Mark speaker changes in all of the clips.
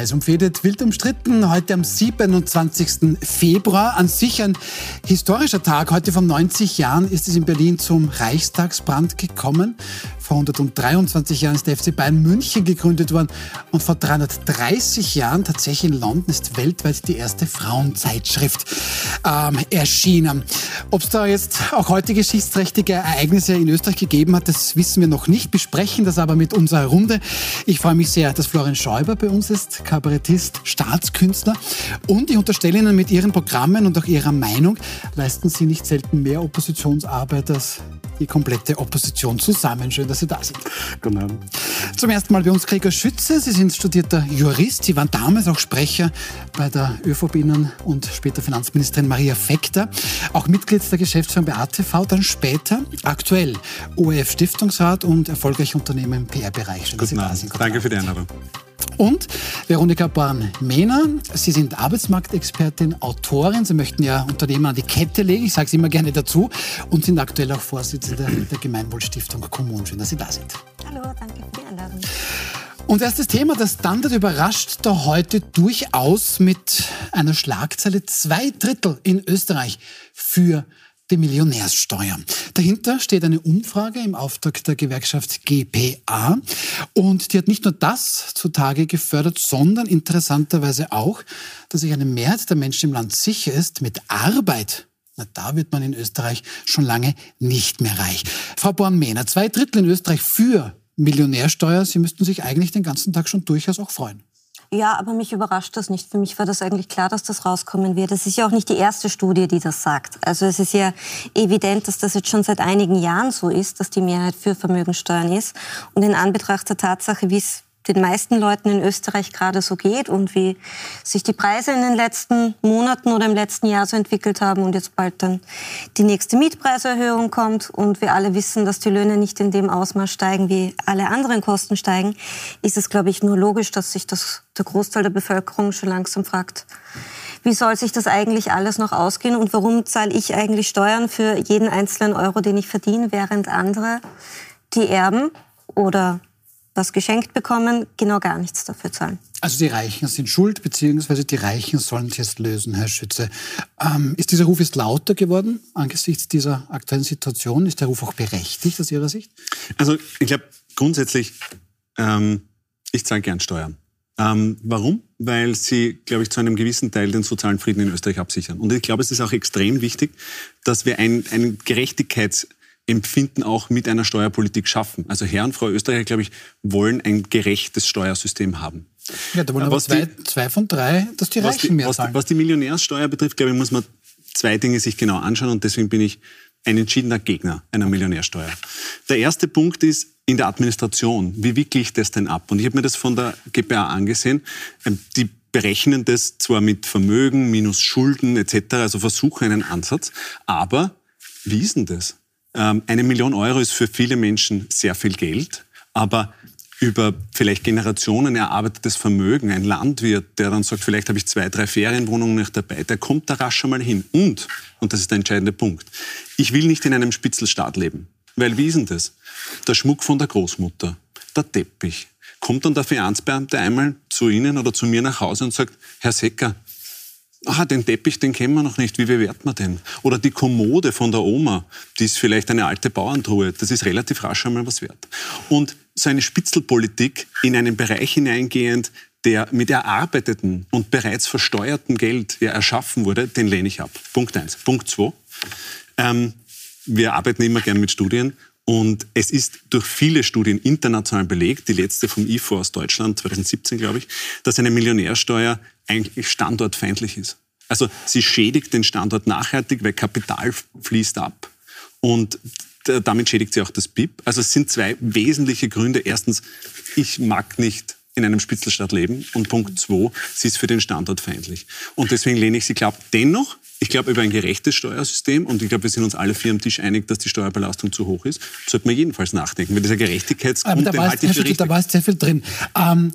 Speaker 1: heiß umfädet, wild umstritten. Heute am 27. Februar. An sich ein historischer Tag. Heute vor 90 Jahren ist es in Berlin zum Reichstagsbrand gekommen. Vor 123 Jahren ist der FC Bayern München gegründet worden und vor 330 Jahren tatsächlich in London ist weltweit die erste Frauenzeitschrift ähm, erschienen. Ob es da jetzt auch heute geschichtsträchtige Ereignisse in Österreich gegeben hat, das wissen wir noch nicht, besprechen das aber mit unserer Runde. Ich freue mich sehr, dass Florian Schäuber bei uns ist, Kabarettist, Staatskünstler und ich unterstelle Ihnen mit Ihren Programmen und auch Ihrer Meinung leisten Sie nicht selten mehr Oppositionsarbeit als die komplette Opposition zusammen. Schön, dass Sie da sind. Guten Abend. Zum ersten Mal bei uns Gregor Schütze. Sie sind studierter Jurist. Sie waren damals auch Sprecher bei der ÖVP-Innen und später Finanzministerin Maria Fekter. Auch Mitglied der Geschäftsführung bei ATV, dann später aktuell ORF-Stiftungsrat und erfolgreicher Unternehmer im PR-Bereich.
Speaker 2: Guten Abend. Danke für die Einladung.
Speaker 1: Und Veronika Born-Mehner, Sie sind Arbeitsmarktexpertin, Autorin. Sie möchten ja Unternehmen an die Kette legen, ich sage es immer gerne dazu, und sind aktuell auch Vorsitzende der Gemeinwohlstiftung Kommunen. Schön, dass Sie da sind.
Speaker 3: Hallo, danke für die Einladung.
Speaker 1: Und erstes Thema, das Standard überrascht da heute durchaus mit einer Schlagzeile. Zwei Drittel in Österreich für die Millionärssteuer. Dahinter steht eine Umfrage im Auftrag der Gewerkschaft GPA und die hat nicht nur das zutage gefördert, sondern interessanterweise auch, dass sich eine Mehrheit der Menschen im Land sicher ist, mit Arbeit na, da wird man in Österreich schon lange nicht mehr reich. Frau Born-Mehner, zwei Drittel in Österreich für Millionärsteuer. Sie müssten sich eigentlich den ganzen Tag schon durchaus auch freuen.
Speaker 3: Ja, aber mich überrascht das nicht. Für mich war das eigentlich klar, dass das rauskommen wird. Es ist ja auch nicht die erste Studie, die das sagt. Also es ist ja evident, dass das jetzt schon seit einigen Jahren so ist, dass die Mehrheit für Vermögensteuern ist. Und in Anbetracht der Tatsache, wie es den meisten Leuten in Österreich gerade so geht und wie sich die Preise in den letzten Monaten oder im letzten Jahr so entwickelt haben und jetzt bald dann die nächste Mietpreiserhöhung kommt und wir alle wissen, dass die Löhne nicht in dem Ausmaß steigen, wie alle anderen Kosten steigen, ist es, glaube ich, nur logisch, dass sich das, der Großteil der Bevölkerung schon langsam fragt, wie soll sich das eigentlich alles noch ausgehen und warum zahle ich eigentlich Steuern für jeden einzelnen Euro, den ich verdiene, während andere, die erben oder was geschenkt bekommen, genau gar nichts dafür zahlen.
Speaker 1: Also die Reichen sind schuld, beziehungsweise die Reichen sollen es jetzt lösen, Herr Schütze. Ähm, ist dieser Ruf jetzt lauter geworden angesichts dieser aktuellen Situation? Ist der Ruf auch berechtigt aus Ihrer Sicht?
Speaker 2: Also ich glaube grundsätzlich, ähm, ich zahle gern Steuern. Ähm, warum? Weil sie, glaube ich, zu einem gewissen Teil den sozialen Frieden in Österreich absichern. Und ich glaube, es ist auch extrem wichtig, dass wir ein, einen Gerechtigkeits- Empfinden auch mit einer Steuerpolitik schaffen. Also Herr und Frau Österreicher, glaube ich, wollen ein gerechtes Steuersystem haben.
Speaker 1: Ja, da wollen aber zwei, die, zwei von drei, dass die Reichen die, mehr
Speaker 2: zahlen. Was die Millionärssteuer betrifft, glaube ich, muss man zwei Dinge sich genau anschauen und deswegen bin ich ein entschiedener Gegner einer Millionärsteuer. Der erste Punkt ist in der Administration. Wie wickle ich das denn ab? Und ich habe mir das von der GPA angesehen. Ähm, die berechnen das zwar mit Vermögen minus Schulden etc., also versuchen einen Ansatz, aber wie ist denn das? Ähm, eine Million Euro ist für viele Menschen sehr viel Geld, aber über vielleicht Generationen erarbeitetes Vermögen, ein Landwirt, der dann sagt, vielleicht habe ich zwei, drei Ferienwohnungen nicht dabei, der kommt da rasch einmal hin. Und, und das ist der entscheidende Punkt, ich will nicht in einem Spitzelstaat leben. Weil wie ist denn das? Der Schmuck von der Großmutter, der Teppich. Kommt dann der Finanzbeamte einmal zu Ihnen oder zu mir nach Hause und sagt, Herr Secker, ah, den Teppich, den kennen wir noch nicht, wie bewerten wir den? Oder die Kommode von der Oma, die ist vielleicht eine alte Bauerntruhe, das ist relativ rasch einmal was wert. Und so eine Spitzelpolitik in einen Bereich hineingehend, der mit erarbeiteten und bereits versteuertem Geld ja erschaffen wurde, den lehne ich ab. Punkt eins. Punkt zwei. Ähm, wir arbeiten immer gerne mit Studien und es ist durch viele Studien international belegt, die letzte vom IFO aus Deutschland 2017, glaube ich, dass eine Millionärsteuer eigentlich standortfeindlich ist. Also sie schädigt den Standort nachhaltig, weil Kapital fließt ab. Und damit schädigt sie auch das BIP. Also es sind zwei wesentliche Gründe. Erstens, ich mag nicht in einem Spitzelstaat leben. Und Punkt zwei, sie ist für den Standort feindlich. Und deswegen lehne ich sie klar Dennoch, ich glaube, über ein gerechtes Steuersystem, und ich glaube, wir sind uns alle vier am Tisch einig, dass die Steuerbelastung zu hoch ist, sollte man jedenfalls nachdenken. Weil dieser Gerechtigkeitsgrund,
Speaker 1: Aber da war, da war sehr viel drin. Ähm,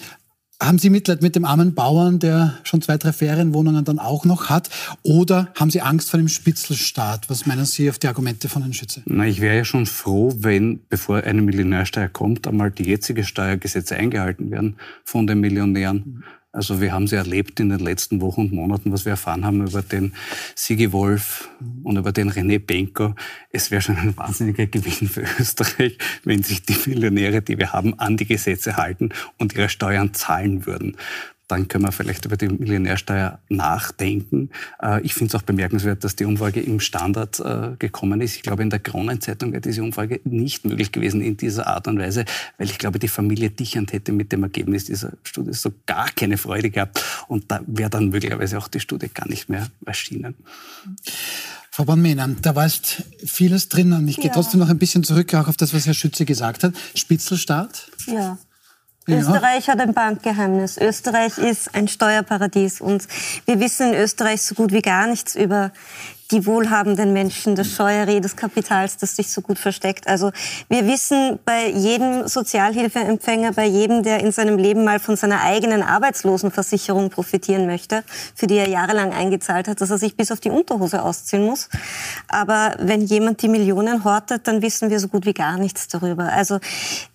Speaker 1: haben Sie Mitleid mit dem armen Bauern, der schon zwei, drei Ferienwohnungen dann auch noch hat? Oder haben Sie Angst vor dem Spitzelstaat? Was meinen Sie auf die Argumente von Herrn Schütze?
Speaker 4: Na, ich wäre ja schon froh, wenn, bevor eine Millionärsteuer kommt, einmal die jetzige Steuergesetze eingehalten werden von den Millionären. Also wir haben sie erlebt in den letzten Wochen und Monaten, was wir erfahren haben über den Sigi Wolf und über den René Benko. Es wäre schon ein wahnsinniger Gewinn für Österreich, wenn sich die Millionäre, die wir haben, an die Gesetze halten und ihre Steuern zahlen würden dann können wir vielleicht über die Millionärsteuer nachdenken. Äh, ich finde es auch bemerkenswert, dass die Umfrage im Standard äh, gekommen ist. Ich glaube, in der Kronenzeitung wäre diese Umfrage nicht möglich gewesen in dieser Art und Weise, weil ich glaube, die Familie Dichand hätte mit dem Ergebnis dieser Studie so gar keine Freude gehabt. Und da wäre dann möglicherweise auch die Studie gar nicht mehr erschienen.
Speaker 1: Frau Born-Mehner, da war jetzt vieles drin und ich gehe trotzdem noch ein bisschen zurück auch auf das, was Herr Schütze gesagt hat. Spitzelstaat?
Speaker 3: Ja. Ja. Österreich hat ein Bankgeheimnis. Österreich ist ein Steuerparadies. Und wir wissen in Österreich so gut wie gar nichts über die wohlhabenden Menschen, das Scheuerreh des Kapitals, das sich so gut versteckt. Also wir wissen bei jedem Sozialhilfeempfänger, bei jedem, der in seinem Leben mal von seiner eigenen Arbeitslosenversicherung profitieren möchte, für die er jahrelang eingezahlt hat, dass er sich bis auf die Unterhose ausziehen muss. Aber wenn jemand die Millionen hortet, dann wissen wir so gut wie gar nichts darüber. Also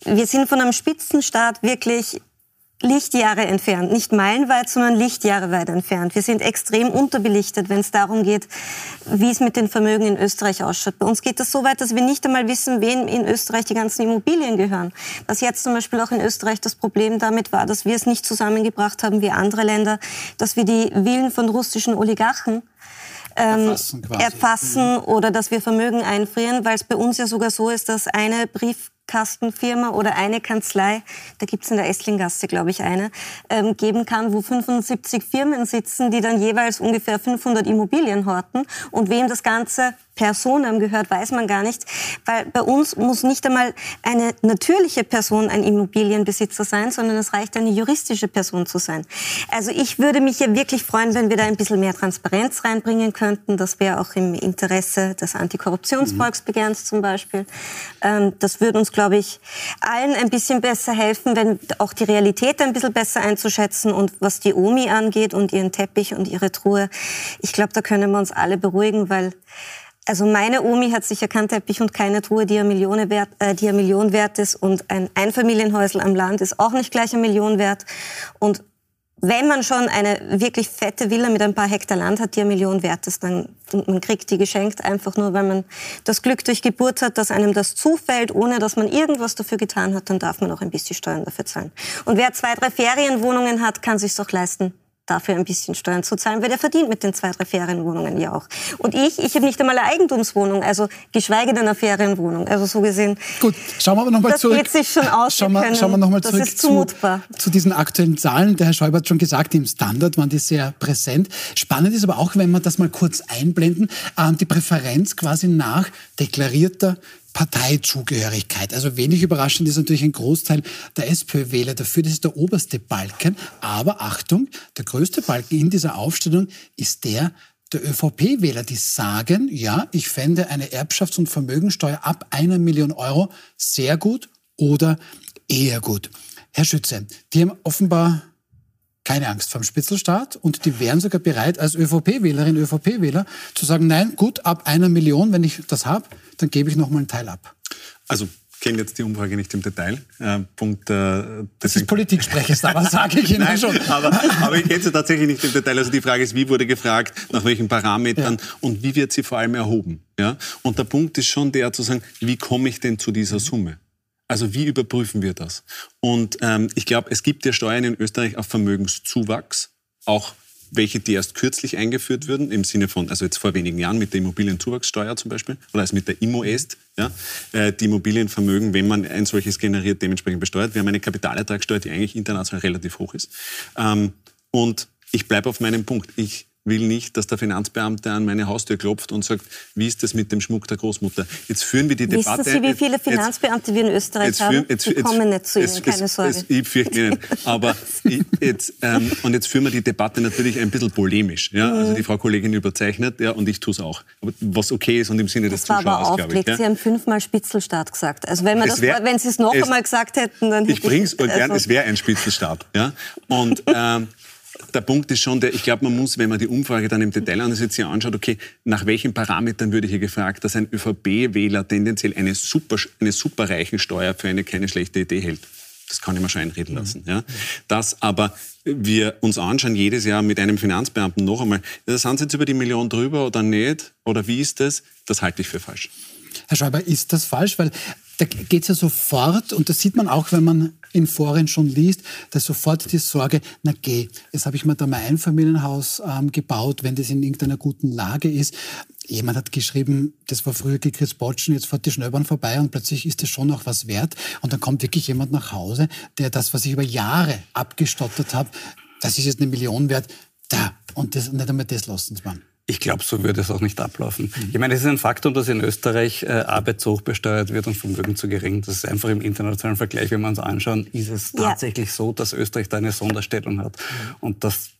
Speaker 3: wir sind von einem Spitzenstaat wirklich Lichtjahre entfernt, nicht meilenweit, sondern Lichtjahre weit entfernt. Wir sind extrem unterbelichtet, wenn es darum geht, wie es mit den Vermögen in Österreich ausschaut. Bei uns geht das so weit, dass wir nicht einmal wissen, wem in Österreich die ganzen Immobilien gehören. Was jetzt zum Beispiel auch in Österreich das Problem damit war, dass wir es nicht zusammengebracht haben wie andere Länder, dass wir die Villen von russischen Oligarchen ähm, erfassen, erfassen oder dass wir Vermögen einfrieren, weil es bei uns ja sogar so ist, dass eine Brief Briefkastenfirma oder eine Kanzlei, da gibt es in der Esslinggasse, glaube ich, eine, ähm, geben kann, wo 75 Firmen sitzen, die dann jeweils ungefähr 500 Immobilien horten. Und wem das Ganze Personen gehört, weiß man gar nicht, weil bei uns muss nicht einmal eine natürliche Person ein Immobilienbesitzer sein, sondern es reicht eine juristische Person zu sein. Also ich würde mich ja wirklich freuen, wenn wir da ein bisschen mehr Transparenz reinbringen könnten. Das wäre auch im Interesse des Antikorruptionsvolksbegehrens zum Beispiel. Ähm, das würde uns, glaube ich, allen ein bisschen besser helfen, wenn auch die Realität ein bisschen besser einzuschätzen und was die Omi angeht und ihren Teppich und ihre Truhe. Ich glaube, da können wir uns alle beruhigen, weil also meine Omi hat sicher keinen Teppich und keine Truhe, die eine Million wert, äh, die eine Million wert ist. Und ein Einfamilienhäusl am Land ist auch nicht gleich eine Million wert. Und wenn man schon eine wirklich fette Villa mit ein paar Hektar Land hat, die eine Million wert ist, dann man kriegt die geschenkt einfach nur, weil man das Glück durch Geburt hat, dass einem das zufällt, ohne dass man irgendwas dafür getan hat, dann darf man auch ein bisschen Steuern dafür zahlen. Und wer zwei, drei Ferienwohnungen hat, kann sich auch leisten, dafür ein bisschen Steuern zu zahlen, weil der verdient mit den zwei, drei Ferienwohnungen ja auch. Und ich, ich habe nicht einmal eine Eigentumswohnung, also geschweige denn eine Ferienwohnung. Also so gesehen.
Speaker 1: Gut, schauen wir aber nochmal zurück.
Speaker 3: Das geht sich schon aus.
Speaker 1: Schauen wir, schauen wir nochmal zurück
Speaker 3: zu,
Speaker 1: zu, diesen aktuellen Zahlen. Der Herr Schäuber hat schon gesagt, im Standard waren die sehr präsent. Spannend ist aber auch, wenn wir das mal kurz einblenden, ähm, die Präferenz quasi nach deklarierter Parteizugehörigkeit. Also wenig überraschend ist natürlich ein Großteil der SPÖ-Wähler dafür. Das ist der oberste Balken. Aber Achtung, der größte Balken in dieser Aufstellung ist der der ÖVP-Wähler, die sagen, ja, ich fände eine Erbschafts- und Vermögensteuer ab einer Million Euro sehr gut oder eher gut. Herr Schütze, die haben offenbar keine Angst vor dem Spitzelstaat und die wären sogar bereit, als ÖVP-Wählerin, ÖVP-Wähler zu sagen, nein, gut, ab einer Million, wenn ich das habe, dann gebe ich noch mal einen Teil ab.
Speaker 2: Also kenne jetzt die Umfrage nicht im Detail. Äh, Punkt,
Speaker 1: äh, das ist Politik-Sprechest, aber sage ich Ihnen Nein, schon.
Speaker 2: Aber, aber ich kenne sie tatsächlich nicht im Detail. Also die Frage ist, wie wurde gefragt, nach welchen Parametern ja. und wie wird sie vor allem erhoben. Ja? Und der Punkt ist schon der zu sagen, wie komme ich denn zu dieser Summe? Also wie überprüfen wir das? Und ähm, ich glaube, es gibt ja Steuern in Österreich auf Vermögenszuwachs, auch welche, die erst kürzlich eingeführt wurden, im Sinne von, also jetzt vor wenigen Jahren mit der Immobilienzuwachssteuer zum Beispiel, oder als mit der IMO-Est, ja, äh, die Immobilienvermögen, wenn man ein solches generiert, dementsprechend besteuert. Wir haben eine Kapitalertragssteuer, die eigentlich international relativ hoch ist. Ähm, und ich bleibe auf meinem Punkt. Ich will nicht, dass der Finanzbeamte an meine Haustür klopft und sagt, wie ist das mit dem Schmuck der Großmutter? Jetzt führen wir die
Speaker 3: Wissen
Speaker 2: Debatte.
Speaker 3: Wissen Sie, wie viele Finanzbeamte jetzt, wir in Österreich jetzt haben? jetzt, die kommen nicht zu Ihnen, keine Sorge.
Speaker 2: Jetzt, ich fürchte nicht. Aber jetzt, ähm, und jetzt führen wir die Debatte natürlich ein bisschen polemisch. Ja? Also die Frau Kollegin überzeichnet ja, und ich tue es auch. Aber was okay ist und im Sinne
Speaker 3: das
Speaker 2: des Zuschauers,
Speaker 3: war aber aufgelegt. Ja? Sie haben fünfmal Spitzelstaat gesagt. Also wenn, man das, wär, wenn Sie es noch es, einmal gesagt hätten, dann hätte
Speaker 2: ich... bring's und gern, also es wäre ein Spitzelstaat. Ja? Und... Ähm, der Punkt ist schon der, ich glaube, man muss, wenn man die Umfrage dann im Detail sich anschaut, okay, nach welchen Parametern würde hier gefragt, dass ein ÖVP-Wähler tendenziell eine super, eine superreichen Steuer für eine keine schlechte Idee hält. Das kann ich mir schon einreden lassen. Ja. Dass aber wir uns anschauen, jedes Jahr mit einem Finanzbeamten noch einmal, sind Sie jetzt über die Million drüber oder nicht? Oder wie ist das? Das halte ich für falsch.
Speaker 1: Herr Schäuber, ist das falsch? Weil da geht es ja sofort, und das sieht man auch, wenn man in Foren schon liest, dass sofort die Sorge, na geh, jetzt habe ich mir da mein Einfamilienhaus ähm, gebaut, wenn das in irgendeiner guten Lage ist. Jemand hat geschrieben, das war früher Chris Botschen, jetzt fährt die Schnellbahn vorbei und plötzlich ist das schon noch was wert. Und dann kommt wirklich jemand nach Hause, der das, was ich über Jahre abgestottert habe, das ist jetzt eine Million wert, da. Und das, nicht einmal das lassen sie mal.
Speaker 4: Ich glaube, so würde es auch nicht ablaufen. Ich meine, es ist ein Faktum, dass in Österreich äh, Arbeit zu hoch besteuert wird und Vermögen zu gering. Das ist einfach im internationalen Vergleich, wenn wir uns anschauen, ist es ja. tatsächlich so, dass Österreich da eine Sonderstellung hat. Und dass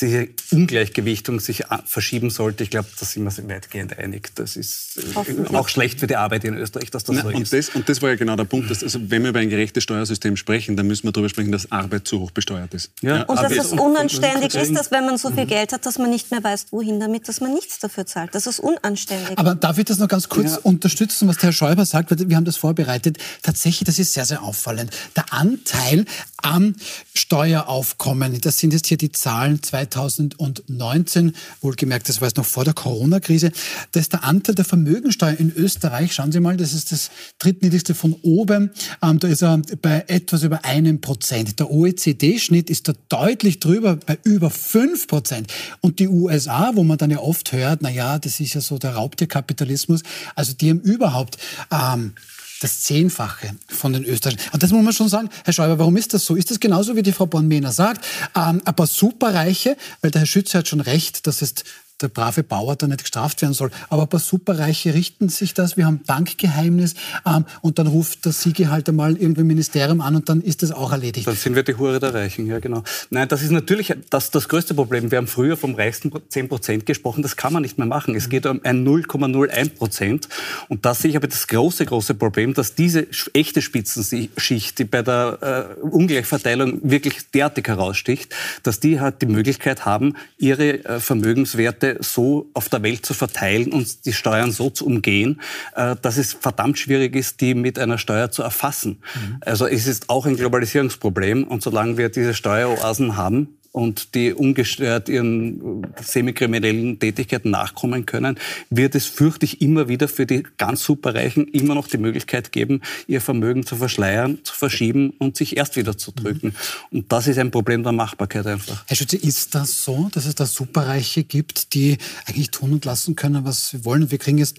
Speaker 4: diese Ungleichgewichtung sich verschieben sollte, ich glaube, da sind wir weitgehend einig. Das ist äh, auch schlecht für die Arbeit in Österreich, dass das Na, so
Speaker 2: und
Speaker 4: ist.
Speaker 2: Das, und das war ja genau der Punkt. Dass, also wenn wir über ein gerechtes Steuersystem sprechen, dann müssen wir darüber sprechen, dass Arbeit zu hoch besteuert ist.
Speaker 3: Ja. ja und dass es unanständig ist, dass wenn man so viel mhm. Geld hat, dass man nicht mehr weiß, wohin damit, dass man nichts dafür zahlt. Das ist unanständig.
Speaker 1: Aber darf ich das noch ganz kurz ja. unterstützen, was der Herr Schäuber sagt? Weil wir haben das vorbereitet. Tatsächlich, das ist sehr, sehr auffallend. Der Anteil am Steueraufkommen, das sind jetzt hier die Zahlen 2019, wohlgemerkt, das war jetzt noch vor der Corona-Krise, da ist der Anteil der Vermögensteuer in Österreich, schauen Sie mal, das ist das drittniedrigste von oben, ähm, da ist er bei etwas über einem Prozent. Der OECD-Schnitt ist da deutlich drüber, bei über fünf Prozent. Und die USA, wo man dann ja oft hört, na ja, das ist ja so der Raubtierkapitalismus, also die haben überhaupt ähm, das Zehnfache von den Österreichern. Und das muss man schon sagen, Herr Schäuber, warum ist das so? Ist das genauso, wie die Frau Born-Mehner sagt? Ähm, paar Superreiche, weil der Herr Schütze hat schon recht, dass es der brave Bauer da nicht gestraft werden soll. Aber ein paar Superreiche richten sich das. Wir haben Bankgeheimnis ähm, und dann ruft der Siege halt einmal irgendwie Ministerium an und dann ist das auch erledigt.
Speaker 4: Dann sind wir die Hure der Reichen, ja genau. Nein, das ist natürlich das, das größte Problem. Wir haben früher vom reichsten 10 Prozent gesprochen. Das kann man nicht mehr machen. Es geht um ein 0,01 Prozent. Und da sehe ich aber das große, große Problem, dass diese echte Spitzenschicht, die bei der äh, Ungleichverteilung wirklich derartig heraussticht, dass die halt die Möglichkeit haben, ihre äh, Vermögenswerte so auf der Welt zu verteilen und die Steuern so zu umgehen, äh, dass es verdammt schwierig ist, die mit einer Steuer zu erfassen. Mhm. Also es ist auch ein Globalisierungsproblem und solange wir diese Steueroasen haben, und die ungestört ihren semikriminellen Tätigkeiten nachkommen können, wird es, fürchte ich, immer wieder für die ganz Superreichen immer noch die Möglichkeit geben, ihr Vermögen zu verschleiern, zu verschieben und sich erst wieder zu drücken. Mhm. Und das ist ein Problem der Machbarkeit einfach.
Speaker 1: Herr Schütze, ist das so, dass es da Superreiche gibt, die eigentlich tun und lassen können, was sie wollen? Wir kriegen jetzt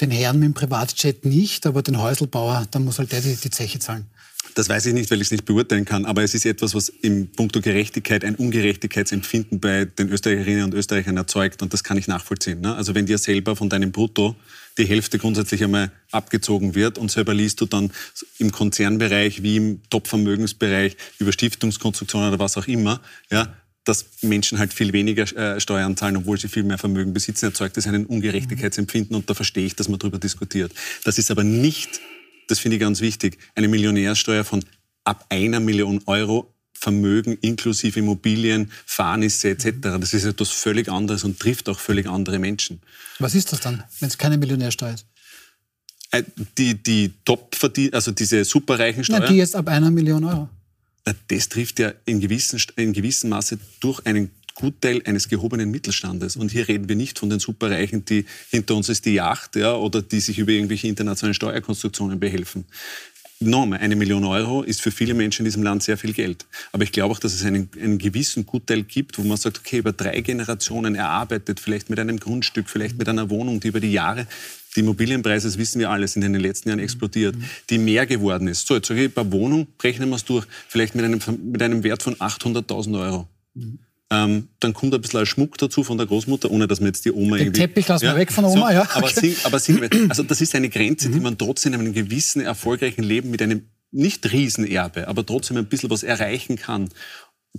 Speaker 1: den Herrn mit dem Privatjet nicht, aber den Häuselbauer, da muss halt der die, die Zeche zahlen.
Speaker 2: Das weiß ich nicht, weil ich es nicht beurteilen kann, aber es ist etwas, was im Punkto Gerechtigkeit ein Ungerechtigkeitsempfinden bei den Österreicherinnen und Österreichern erzeugt und das kann ich nachvollziehen. Ne? Also wenn dir selber von deinem Brutto die Hälfte grundsätzlich einmal abgezogen wird und selber liest du dann im Konzernbereich wie im Topvermögensbereich über Stiftungskonstruktionen oder was auch immer, ja, dass Menschen halt viel weniger äh, Steuern zahlen, obwohl sie viel mehr Vermögen besitzen, erzeugt das einen Ungerechtigkeitsempfinden und da verstehe ich, dass man darüber diskutiert. Das ist aber nicht das finde ich ganz wichtig, eine Millionärsteuer von ab einer Million Euro Vermögen inklusive Immobilien, Fahrnisse etc. Das ist etwas völlig anderes und trifft auch völlig andere Menschen.
Speaker 1: Was ist das dann, wenn es keine Millionärsteuer ist?
Speaker 2: Äh, die, die top also diese superreichen Steuern.
Speaker 1: Die jetzt ab einer Million Euro.
Speaker 2: Das trifft ja in gewissem, in gewissem Maße durch einen Gutteil eines gehobenen Mittelstandes. Und hier reden wir nicht von den Superreichen, die hinter uns ist die Yacht ja, oder die sich über irgendwelche internationalen Steuerkonstruktionen behelfen. Nochmal, eine Million Euro ist für viele Menschen in diesem Land sehr viel Geld. Aber ich glaube auch, dass es einen, einen gewissen Gutteil gibt, wo man sagt, okay, über drei Generationen erarbeitet, vielleicht mit einem Grundstück, vielleicht mit einer Wohnung, die über die Jahre die Immobilienpreise, das wissen wir alle, sind in den letzten Jahren explodiert, die mehr geworden ist. So, jetzt sage ich, bei Wohnung rechnen wir es durch, vielleicht mit einem, mit einem Wert von 800.000 Euro. Mhm. Ähm, dann kommt ein bisschen Schmuck dazu von der Großmutter, ohne dass man jetzt die Oma
Speaker 1: Den irgendwie... Teppich lassen ja, wir weg von der Oma, so, ja.
Speaker 2: Aber, sing, aber sing, also das ist eine Grenze, die man trotzdem in einem gewissen, erfolgreichen Leben mit einem nicht Riesenerbe, aber trotzdem ein bisschen was erreichen kann.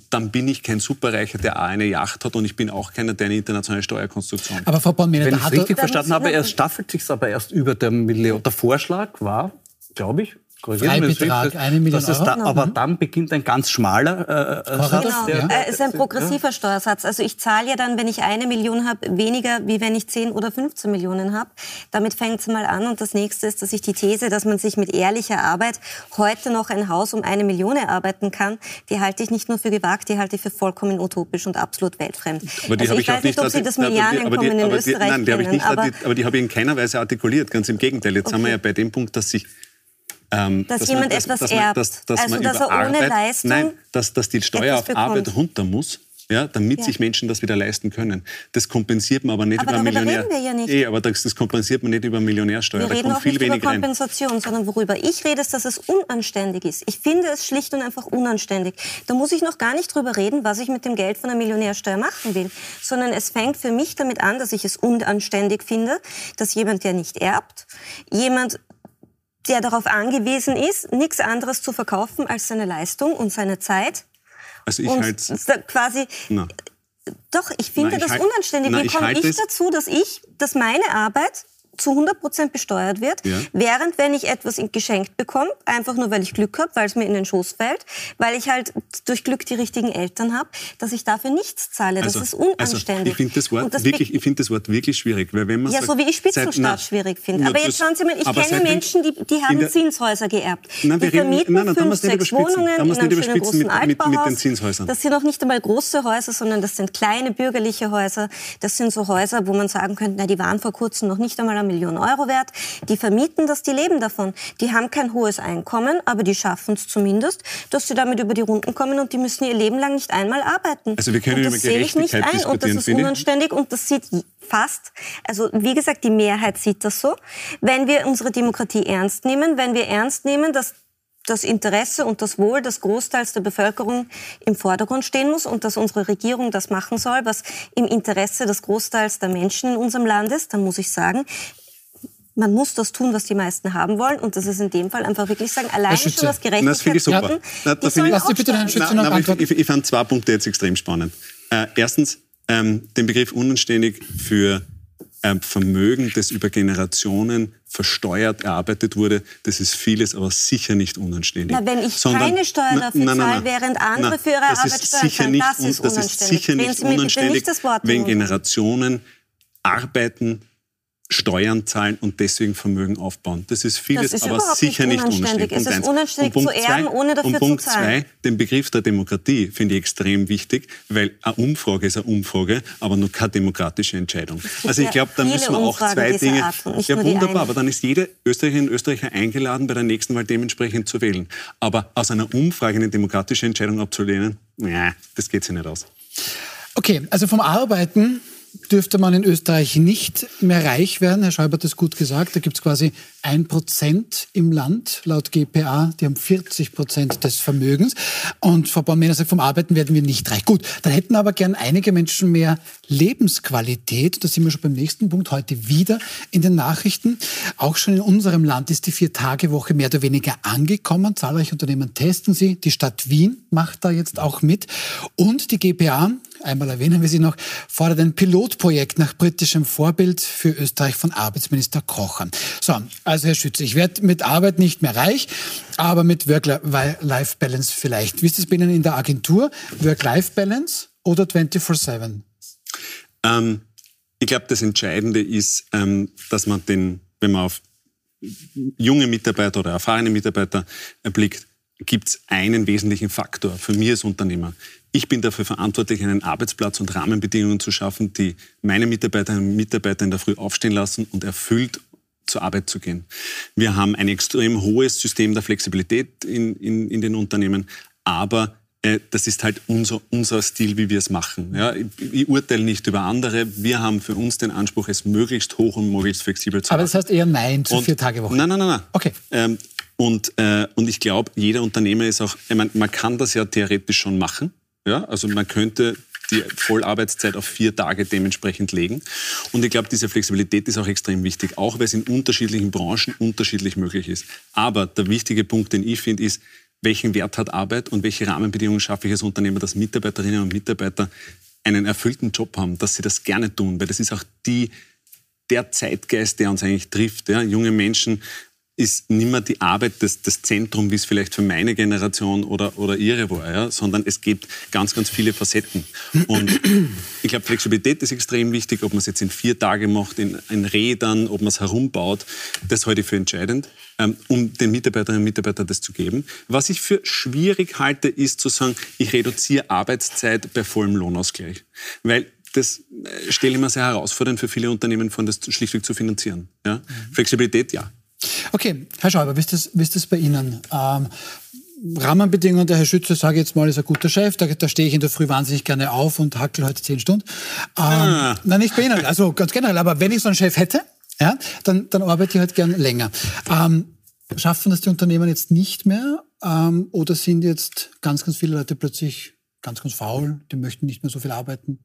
Speaker 2: Dann bin ich kein Superreicher, der auch eine Yacht hat und ich bin auch keiner, der eine internationale Steuerkonstruktion hat.
Speaker 1: Aber Frau Bornmine,
Speaker 4: Wenn ich es richtig verstanden habe, er staffelt sich aber erst über der Million. Der Vorschlag war, glaube ich,
Speaker 1: Freibetrag, eine Million Euro.
Speaker 4: Da, aber dann beginnt ein ganz schmaler äh,
Speaker 3: äh Satz. Genau, ja. es ist ein progressiver ja. Steuersatz. Also ich zahle ja dann, wenn ich eine Million habe, weniger, wie wenn ich 10 oder 15 Millionen habe. Damit fängt es mal an. Und das nächste ist, dass ich die These, dass man sich mit ehrlicher Arbeit heute noch ein Haus um eine Million erarbeiten kann, die halte ich nicht nur für gewagt, die halte ich für vollkommen utopisch und absolut weltfremd.
Speaker 2: Aber die also ich, ich weiß nicht, ob Sie das Milliardeneinkommen in Österreich nein, die kennen. aber, aber die habe ich in keiner Weise artikuliert. Ganz im Gegenteil. Jetzt okay. sind wir ja bei dem Punkt, dass sich
Speaker 3: ähm, dass, dass, jemand man, etwas dass, erbt. Dass, dass also, dass er ohne
Speaker 2: Arbeit,
Speaker 3: Leistung
Speaker 2: Nein, dass, dass die Steuer auf Arbeit runter muss ja, damit ja. sich Menschen das wieder leisten können. Das kompensiert man aber nicht aber über Millionär. Reden wir ja nicht. Eh, aber das, das, kompensiert man nicht über Millionärsteuer.
Speaker 3: Wir da reden auch viel nicht über Kompensation, rein. sondern worüber ich rede, ist, dass es unanständig ist. Ich finde es schlicht und einfach unanständig. Da muss ich noch gar nicht drüber reden, was ich mit dem Geld von der Millionärsteuer machen will, sondern es fängt für mich damit an, dass ich es unanständig finde, dass jemand, der nicht erbt, jemand der darauf angewiesen ist, nichts anderes zu verkaufen als seine Leistung und seine Zeit,
Speaker 2: also ich halte
Speaker 3: quasi na. Doch, ich finde na, ich das halt, unanständig. Na, Wie komme ich, ich dazu, dass ich, dass meine Arbeit zu 100 Prozent besteuert wird, ja. während wenn ich etwas geschenkt bekomme, einfach nur weil ich Glück habe, weil es mir in den Schoß fällt, weil ich halt durch Glück die richtigen Eltern habe, dass ich dafür nichts zahle. Das also, ist unanständig. Also
Speaker 2: ich finde das, Wort das, wirklich, ich find das Wort wirklich schwierig. Weil wenn man
Speaker 3: ja, sagt, so wie ich Spitzenstaat schwierig finde. Aber jetzt schauen Sie mal, ich kenne Menschen, die, die haben Zinshäuser geerbt.
Speaker 2: Nein, die vermieten nein, nein, fünf, sechs Wohnungen in einem schönen großen mit,
Speaker 3: Altbauhaus.
Speaker 2: Mit, den Zinshäusern.
Speaker 3: Das sind auch nicht einmal große Häuser, sondern das sind kleine bürgerliche Häuser. Das sind so Häuser, wo man sagen könnte, na, die waren vor kurzem noch nicht einmal eine Million Euro wert. Die vermieten das, die leben davon. Die haben kein hohes Einkommen, aber die schaffen es zumindest, dass sie damit über die Runden kommen und die müssen ihr Leben lang nicht einmal arbeiten.
Speaker 2: Also wir können und das sehe ich nicht ein
Speaker 3: und das ist unanständig und das sieht fast, also wie gesagt, die Mehrheit sieht das so. Wenn wir unsere Demokratie ernst nehmen, wenn wir ernst nehmen, dass das Interesse und das Wohl des Großteils der Bevölkerung im Vordergrund stehen muss und dass unsere Regierung das machen soll, was im Interesse des Großteils der Menschen in unserem Land ist, dann muss ich sagen, man muss das tun, was die meisten haben wollen. Und das ist in dem Fall einfach wirklich sagen, allein schon das Gerechtigkeit.
Speaker 2: Das finde ich super. Na, da find ich, bitte Herrn Schütze noch antworten. Ich, ich, fand zwei Punkte jetzt extrem spannend. Äh, erstens, ähm, den Begriff unanständig für äh, Vermögen, das über Generationen versteuert erarbeitet wurde, das ist vieles, aber sicher nicht unanständig.
Speaker 3: Na, wenn ich Sondern, keine Steuer dafür na, na, zahle, während andere für ihre Arbeit Steuern zahlen, das ist unanständig. Das ist sicher nicht unanständig,
Speaker 2: wenn Generationen arbeiten, Steuern zahlen und deswegen Vermögen aufbauen. Das ist vieles, das ist aber sicher nicht unanständig.
Speaker 3: Es ist unanständig zu erben, ohne dafür
Speaker 2: und Punkt
Speaker 3: zu zahlen.
Speaker 2: Zwei, den Begriff der Demokratie finde ich extrem wichtig, weil eine Umfrage ist eine Umfrage, aber nur keine demokratische Entscheidung. Also ich glaube, da müssen wir auch zwei Dinge. ja, wunderbar, aber dann ist jede Österreicherin und Österreicher eingeladen, bei der nächsten Wahl dementsprechend zu wählen. Aber aus einer Umfrage eine demokratische Entscheidung abzulehnen, ja, das geht sich nicht aus.
Speaker 1: Okay, also vom Arbeiten dürfte man in Österreich nicht mehr reich werden. Herr Schäuber hat es gut gesagt. Da gibt es quasi ein Prozent im Land, laut GPA. Die haben 40 Prozent des Vermögens. Und Frau Baumänner sagt, vom Arbeiten werden wir nicht reich. Gut, dann hätten aber gern einige Menschen mehr Lebensqualität. Da sind wir schon beim nächsten Punkt heute wieder in den Nachrichten. Auch schon in unserem Land ist die Vier-Tage-Woche mehr oder weniger angekommen. Zahlreiche Unternehmen testen sie. Die Stadt Wien macht da jetzt auch mit. Und die GPA einmal erwähnen wir sie noch, fordert ein Pilotprojekt nach britischem Vorbild für Österreich von Arbeitsminister Kocher. So, also Herr Schütze, ich werde mit Arbeit nicht mehr reich, aber mit Work-Life-Balance vielleicht. Wie ist es bei Ihnen in der Agentur? Work-Life-Balance oder 24-7?
Speaker 2: Ähm, ich glaube, das Entscheidende ist, ähm, dass man den, wenn man auf junge Mitarbeiter oder erfahrene Mitarbeiter blickt, gibt es einen wesentlichen Faktor für mich als Unternehmer. Ich bin dafür verantwortlich, einen Arbeitsplatz und Rahmenbedingungen zu schaffen, die meine Mitarbeiterinnen und Mitarbeiter in der Früh aufstehen lassen und erfüllt zur Arbeit zu gehen. Wir haben ein extrem hohes System der Flexibilität in, in, in den Unternehmen, aber äh, das ist halt unser, unser Stil, wie wir es machen. Ja, ich, ich, urteile nicht über andere. Wir haben für uns den Anspruch, es möglichst hoch und möglichst flexibel zu
Speaker 1: machen. Aber das heißt eher Nein zu vier Tage Woche?
Speaker 2: Nein, nein, nein. nein.
Speaker 1: Okay.
Speaker 2: Ähm, und, äh, und ich glaube, jeder Unternehmer ist auch, ich meine, man kann das ja theoretisch schon machen. Ja, also man könnte die Vollarbeitszeit auf vier Tage dementsprechend legen. Und ich glaube, diese Flexibilität ist auch extrem wichtig, auch weil es in unterschiedlichen Branchen unterschiedlich möglich ist. Aber der wichtige Punkt, den ich finde, ist, welchen Wert hat Arbeit und welche Rahmenbedingungen schaffe ich als Unternehmer, dass Mitarbeiterinnen und Mitarbeiter einen erfüllten Job haben, dass sie das gerne tun, weil das ist auch die, der Zeitgeist, der uns eigentlich trifft. Ja? Junge Menschen ist nicht mehr die Arbeit das, das Zentrum, wie es vielleicht für meine Generation oder, oder ihre war, ja? sondern es gibt ganz, ganz viele Facetten. Und ich glaube, Flexibilität ist extrem wichtig, ob man es jetzt in vier Tage macht, in, in Rädern, ob man es herumbaut, das halte ich für entscheidend, ähm, um den Mitarbeiterinnen und Mitarbeitern das zu geben. Was ich für schwierig halte, ist zu sagen, ich reduziere Arbeitszeit bei vollem Lohnausgleich. Weil das äh, stelle ich mir sehr herausfordernd für viele Unternehmen vor, das schlichtweg zu finanzieren. Ja? Mhm. Flexibilität, ja.
Speaker 1: Okay, Herr Schäuber, wie ist das, wie ist das bei Ihnen? Ähm, Rahmenbedingungen, der Herr Schütze, sage ich jetzt mal, ist ein guter Chef, da, da stehe ich in der Früh wahnsinnig gerne auf und hackel heute zehn Stunden. Ähm, ah. Nein, nicht bei Ihnen, also ganz generell, aber wenn ich so einen Chef hätte, ja, dann, dann arbeite ich halt gern länger. Ähm, schaffen das die Unternehmen jetzt nicht mehr ähm, oder sind jetzt ganz, ganz viele Leute plötzlich ganz, ganz faul, die möchten nicht mehr so viel arbeiten?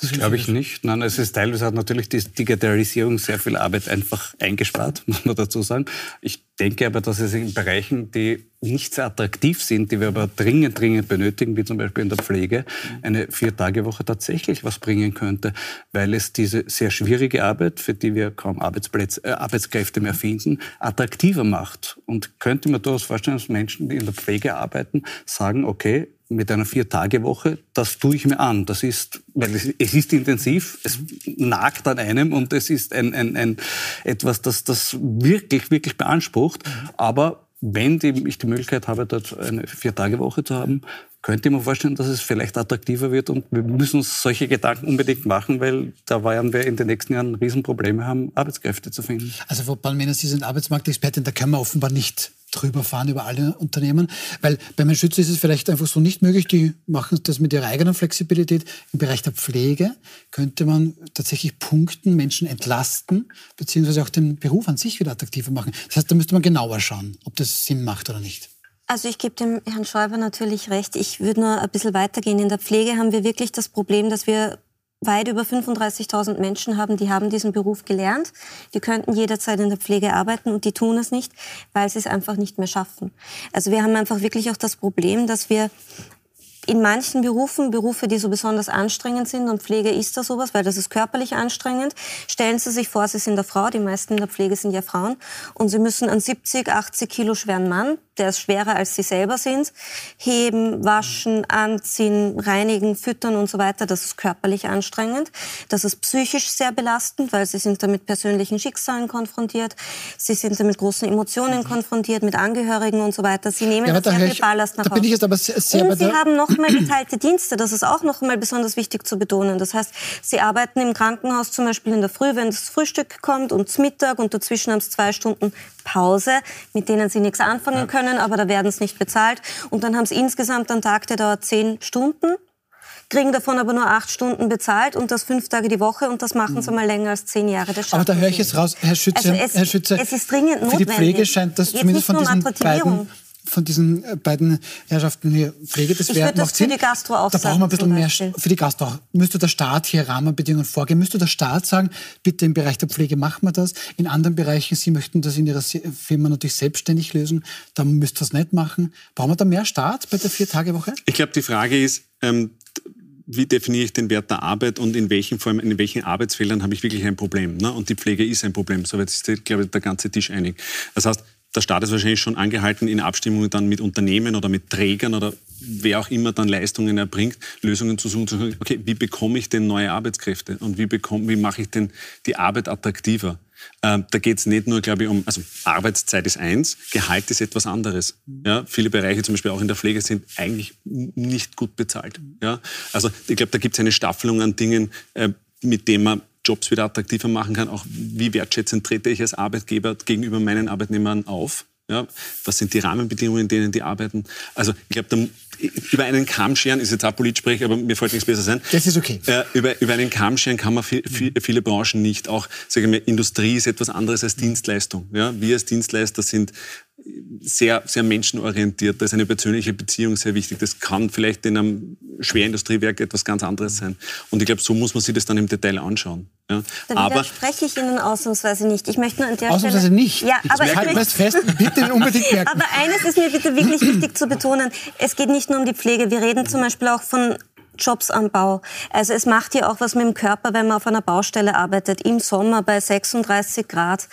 Speaker 4: Das glaube ich nicht. Nein, es ist teilweise hat natürlich die Digitalisierung sehr viel Arbeit einfach eingespart, muss man dazu sagen. Ich denke aber, dass es in Bereichen, die nicht sehr attraktiv sind, die wir aber dringend, dringend benötigen, wie zum Beispiel in der Pflege, eine Vier-Tage-Woche tatsächlich was bringen könnte, weil es diese sehr schwierige Arbeit, für die wir kaum Arbeitsplätze, äh, Arbeitskräfte mehr finden, attraktiver macht. Und könnte man durchaus vorstellen, dass Menschen, die in der Pflege arbeiten, sagen, okay, mit einer Vier-Tage-Woche, das tue ich mir an. Das ist, weil es, es, ist intensiv, es nagt an einem und es ist ein, ein, ein etwas, das das wirklich, wirklich beansprucht. Aber wenn die, ich die Möglichkeit habe, dort eine Vier-Tage-Woche zu haben, könnte ich mir vorstellen, dass es vielleicht attraktiver wird und wir müssen uns solche Gedanken unbedingt machen, weil da werden wir in den nächsten Jahren Riesenprobleme haben, Arbeitskräfte zu finden.
Speaker 1: Also Frau Palmena, Sie sind Arbeitsmarktexpertin, da können wir offenbar nicht drüber fahren über alle Unternehmen, weil bei meinen Schützen ist es vielleicht einfach so nicht möglich, die machen das mit ihrer eigenen Flexibilität. Im Bereich der Pflege könnte man tatsächlich punkten, Menschen entlasten, beziehungsweise auch den Beruf an sich wieder attraktiver machen. Das heißt, da müsste man genauer schauen, ob das Sinn macht oder nicht.
Speaker 3: Also ich gebe dem Herrn Schäuber natürlich recht. Ich würde nur ein bisschen weitergehen. In der Pflege haben wir wirklich das Problem, dass wir weit über 35.000 Menschen haben, die haben diesen Beruf gelernt. Die könnten jederzeit in der Pflege arbeiten und die tun es nicht, weil sie es einfach nicht mehr schaffen. Also wir haben einfach wirklich auch das Problem, dass wir in manchen Berufen, Berufe, die so besonders anstrengend sind, und Pflege ist da sowas, weil das ist körperlich anstrengend, stellen Sie sich vor, Sie sind eine Frau, die meisten in der Pflege sind ja Frauen, und Sie müssen einen 70, 80 Kilo schweren Mann, der ist schwerer als Sie selber sind, heben, waschen, anziehen, reinigen, füttern und so weiter. Das ist körperlich anstrengend. Das ist psychisch sehr belastend, weil Sie sind damit persönlichen Schicksalen konfrontiert. Sie sind damit großen Emotionen konfrontiert, mit Angehörigen und so weiter. Sie nehmen ja, sehr viel Ballast nach Hause.
Speaker 1: Bin ich jetzt aber sehr, sehr
Speaker 3: und Sie haben noch mal geteilte Dienste. Das ist auch noch mal besonders wichtig zu betonen. Das heißt, Sie arbeiten im Krankenhaus zum Beispiel in der Früh, wenn das Frühstück kommt und zum Mittag und dazwischen haben Sie zwei Stunden Pause, mit denen Sie nichts anfangen können, aber da werden Sie nicht bezahlt. Und dann haben Sie insgesamt einen Tag, der dauert zehn Stunden kriegen davon aber nur acht Stunden bezahlt und das fünf Tage die Woche und das machen sie mhm. mal länger als zehn Jahre.
Speaker 1: Das aber da höre ich jetzt raus, Herr Schütze,
Speaker 3: also es,
Speaker 1: Herr Schütze
Speaker 3: es ist dringend notwendig.
Speaker 1: für die Pflege scheint das zumindest von diesen beiden von diesen äh, beiden Herrschaften hier Pflege, das wäre
Speaker 3: macht Sinn. Für die Gastro auch
Speaker 1: da brauchen wir ein bisschen mehr für die Gastro. Müsste der Staat hier Rahmenbedingungen vorgeben? Müsste der Staat sagen, bitte im Bereich der Pflege machen wir das. In anderen Bereichen, Sie möchten das in Ihrer Firma natürlich selbstständig lösen, dann müsst ihr das nicht machen. Brauchen wir da mehr Staat bei der Vier-Tage-Woche?
Speaker 2: Ich glaube, die Frage ist, ähm, wie definiere ich den Wert der Arbeit und in welchen, vor allem in welchen Arbeitsfeldern habe ich wirklich ein Problem. Ne? Und die Pflege ist ein Problem. Soweit ist, glaube ich, der ganze Tisch einig. Das heißt, der Staat ist wahrscheinlich schon angehalten, in Abstimmung dann mit Unternehmen oder mit Trägern oder wer auch immer dann Leistungen erbringt, Lösungen zu suchen, zu sagen, okay, wie bekomme ich denn neue Arbeitskräfte und wie, bekomme, wie mache ich denn die Arbeit attraktiver? Ähm, da geht es nicht nur, glaube ich, um, also Arbeitszeit ist eins, Gehalt ist etwas anderes. Ja, viele Bereiche, zum Beispiel auch in der Pflege, sind eigentlich nicht gut bezahlt. Ja, also ich glaube, da gibt es eine Staffelung an Dingen, äh, mit denen man Jobs wieder attraktiver machen kann. Auch wie wertschätzend trete ich als Arbeitgeber gegenüber meinen Arbeitnehmern auf? Ja, was sind die Rahmenbedingungen, in denen die arbeiten? Also ich glaube, über einen Kamm scheren ist jetzt auch Politsprech, aber mir fällt nichts besser sein.
Speaker 1: Das ist okay.
Speaker 2: Äh, über, über einen Kamm scheren kann man viel, viel, viele Branchen nicht. Auch sagen wir, Industrie ist etwas anderes als Dienstleistung. Ja, wir als Dienstleister sind sehr, sehr menschenorientiert. Da ist eine persönliche Beziehung sehr wichtig. Das kann vielleicht in einem Schwerindustriewerk etwas ganz anderes sein. Und ich glaube, so muss man sich das dann im Detail anschauen. Ja.
Speaker 3: Da aber spreche ich Ihnen ausnahmsweise nicht. Ich möchte nur an der
Speaker 1: ausnahmsweise
Speaker 3: Stelle...
Speaker 1: nicht?
Speaker 3: Ja, aber
Speaker 1: ich halt fest, bitte unbedingt merken.
Speaker 3: aber eines ist mir bitte wirklich wichtig zu betonen. Es geht nicht nur um die Pflege. Wir reden zum Beispiel auch von Jobs am Bau. Also es macht ja auch was mit dem Körper, wenn man auf einer Baustelle arbeitet, im Sommer bei 36 Grad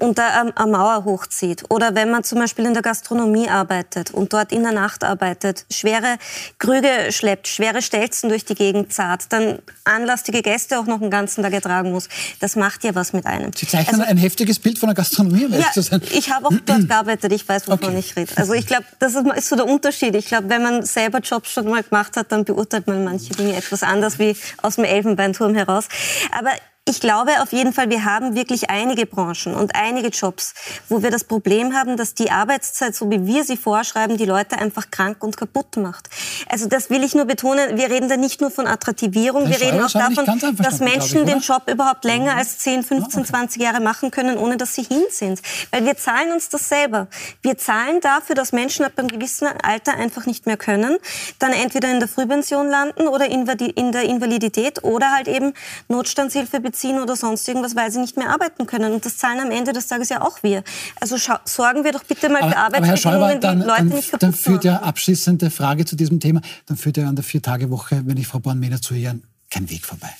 Speaker 3: und da eine Mauer hochzieht oder wenn man zum Beispiel in der Gastronomie arbeitet und dort in der Nacht arbeitet, schwere Krüge schleppt, schwere Stelzen durch die Gegend zahlt, dann anlastige Gäste auch noch einen ganzen Tag ertragen muss, das macht ja was mit einem.
Speaker 1: Sie zeichnen also, ein heftiges Bild von der Gastronomie, um
Speaker 3: ja, zu sein. Ich habe auch dort gearbeitet, ich weiß, wovon okay. ich rede. Also ich glaube, das ist so der Unterschied. Ich glaube, wenn man selber Jobs schon mal gemacht hat, dann beurteilt man manche Dinge etwas anders wie aus dem Elfenbeinturm heraus. Aber ich glaube auf jeden Fall, wir haben wirklich einige Branchen und einige Jobs, wo wir das Problem haben, dass die Arbeitszeit, so wie wir sie vorschreiben, die Leute einfach krank und kaputt macht. Also das will ich nur betonen. Wir reden da nicht nur von Attraktivierung, wir reden auch davon, dass Menschen ich, den Job überhaupt länger als 10, 15, 20 Jahre machen können, ohne dass sie hin sind. Weil wir zahlen uns das selber. Wir zahlen dafür, dass Menschen ab einem gewissen Alter einfach nicht mehr können, dann entweder in der Frühpension landen oder in der Invalidität oder halt eben Notstandshilfe beziehen oder sonst irgendwas, weil sie nicht mehr arbeiten können. Und das zahlen am Ende des Tages ja auch wir. Also sorgen wir doch bitte mal für Arbeitsbedingungen,
Speaker 1: die Leute nicht kaputt Dann führt ja abschließende Frage zu diesem Thema, dann führt ja an der Vier-Tage-Woche, wenn ich Frau Born-Mehner zuhöre, kein Weg vorbei.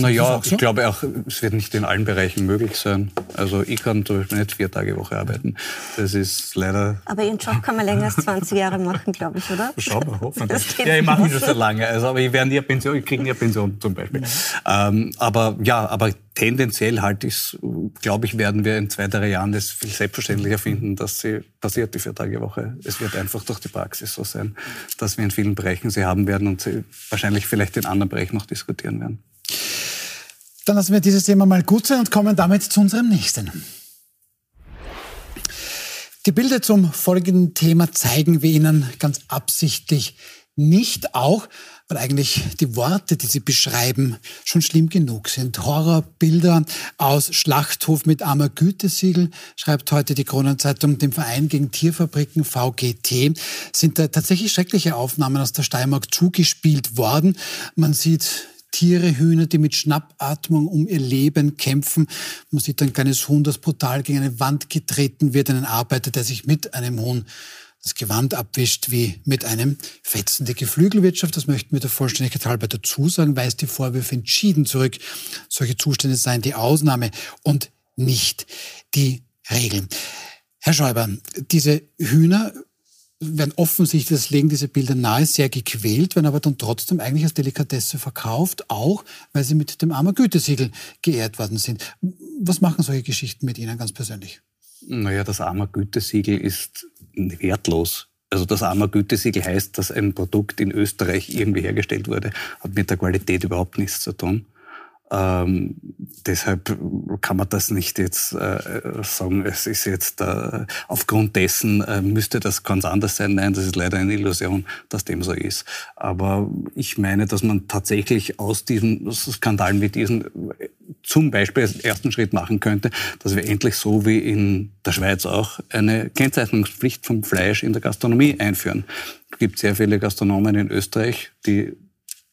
Speaker 4: Naja, so? ich glaube auch, es wird nicht in allen Bereichen möglich sein. Also ich kann zum Beispiel nicht vier Tage Woche arbeiten. Das ist leider...
Speaker 3: Aber Ihren Job kann man länger als 20 Jahre machen, glaube ich, oder?
Speaker 4: Schauen wir, hoffentlich. Ja, ich mache ihn schon sehr lange. Also, aber ich werde nie Pension, ich kriege nie Pension zum Beispiel. Mhm. Ähm, aber ja, aber tendenziell halt ist, glaube ich, werden wir in zwei, drei Jahren es viel selbstverständlicher finden, dass sie passiert, die Vier-Tage-Woche. Es wird einfach durch die Praxis so sein, dass wir in vielen Bereichen sie haben werden und sie wahrscheinlich vielleicht in anderen Bereichen noch diskutieren werden.
Speaker 1: Dann lassen wir dieses Thema mal gut sein und kommen damit zu unserem nächsten. Die Bilder zum folgenden Thema zeigen wir Ihnen ganz absichtlich nicht auch, weil eigentlich die Worte, die sie beschreiben, schon schlimm genug sind. Horrorbilder aus Schlachthof mit armer Gütesiegel, schreibt heute die Kronenzeitung, dem Verein gegen Tierfabriken VGT, sind da tatsächlich schreckliche Aufnahmen aus der Steiermark zugespielt worden. Man sieht Tiere, Hühner, die mit Schnappatmung um ihr Leben kämpfen. Man sieht ein kleines Huhn, das brutal gegen eine Wand getreten wird, einen Arbeiter, der sich mit einem Huhn das Gewand abwischt wie mit einem Fetzen. Die Geflügelwirtschaft, das möchten wir der Vollständigkeit halber dazu sagen, weist die Vorwürfe entschieden zurück. Solche Zustände seien die Ausnahme und nicht die Regel. Herr Schäuber, diese Hühner werden offensichtlich, das legen diese Bilder nahe, sehr gequält, werden aber dann trotzdem eigentlich als Delikatesse verkauft, auch weil sie mit dem Armer Gütesiegel geehrt worden sind. Was machen solche Geschichten mit Ihnen ganz persönlich?
Speaker 4: Naja, das Armer Gütesiegel ist wertlos. Also das Armer Gütesiegel heißt, dass ein Produkt in Österreich irgendwie hergestellt wurde, hat mit der Qualität überhaupt nichts zu tun. Ähm, deshalb kann man das nicht jetzt äh, sagen, es ist jetzt äh, aufgrund dessen äh, müsste das ganz anders sein. Nein, das ist leider eine Illusion, dass dem so ist. Aber ich meine, dass man tatsächlich aus diesen Skandalen wie diesen äh, zum Beispiel als ersten Schritt machen könnte, dass wir endlich so wie in der Schweiz auch eine Kennzeichnungspflicht vom Fleisch in der Gastronomie einführen. Es gibt sehr viele Gastronomen in Österreich, die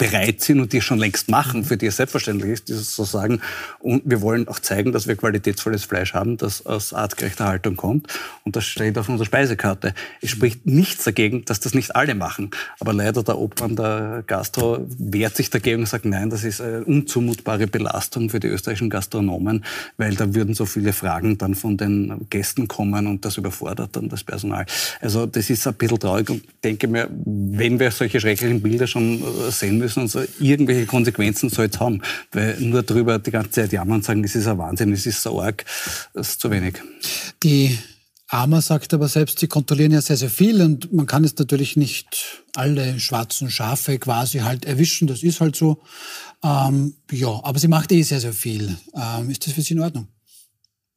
Speaker 4: bereit sind und die schon längst machen, für die es selbstverständlich ist, dieses so sagen. Und wir wollen auch zeigen, dass wir qualitätsvolles Fleisch haben, das aus artgerechter Haltung kommt. Und das steht auf unserer Speisekarte. Es spricht nichts dagegen, dass das nicht alle machen. Aber leider der Obmann der Gastro wehrt sich dagegen und sagt, nein, das ist eine unzumutbare Belastung für die österreichischen Gastronomen, weil da würden so viele Fragen dann von den Gästen kommen und das überfordert dann das Personal. Also das ist ein bisschen traurig und denke mir, wenn wir solche schrecklichen Bilder schon äh, sehen müssen, müssen uns irgendwelche Konsequenzen soll es haben. Weil nur darüber die ganze Zeit jammern und sagen, es ist ein Wahnsinn, es ist so arg, das ist zu wenig.
Speaker 1: Die AMA sagt aber selbst, sie kontrollieren ja sehr, sehr viel und man kann jetzt natürlich nicht alle schwarzen Schafe quasi halt erwischen, das ist halt so. Ähm, ja, aber sie macht eh sehr, sehr viel. Ähm, ist das für Sie in Ordnung?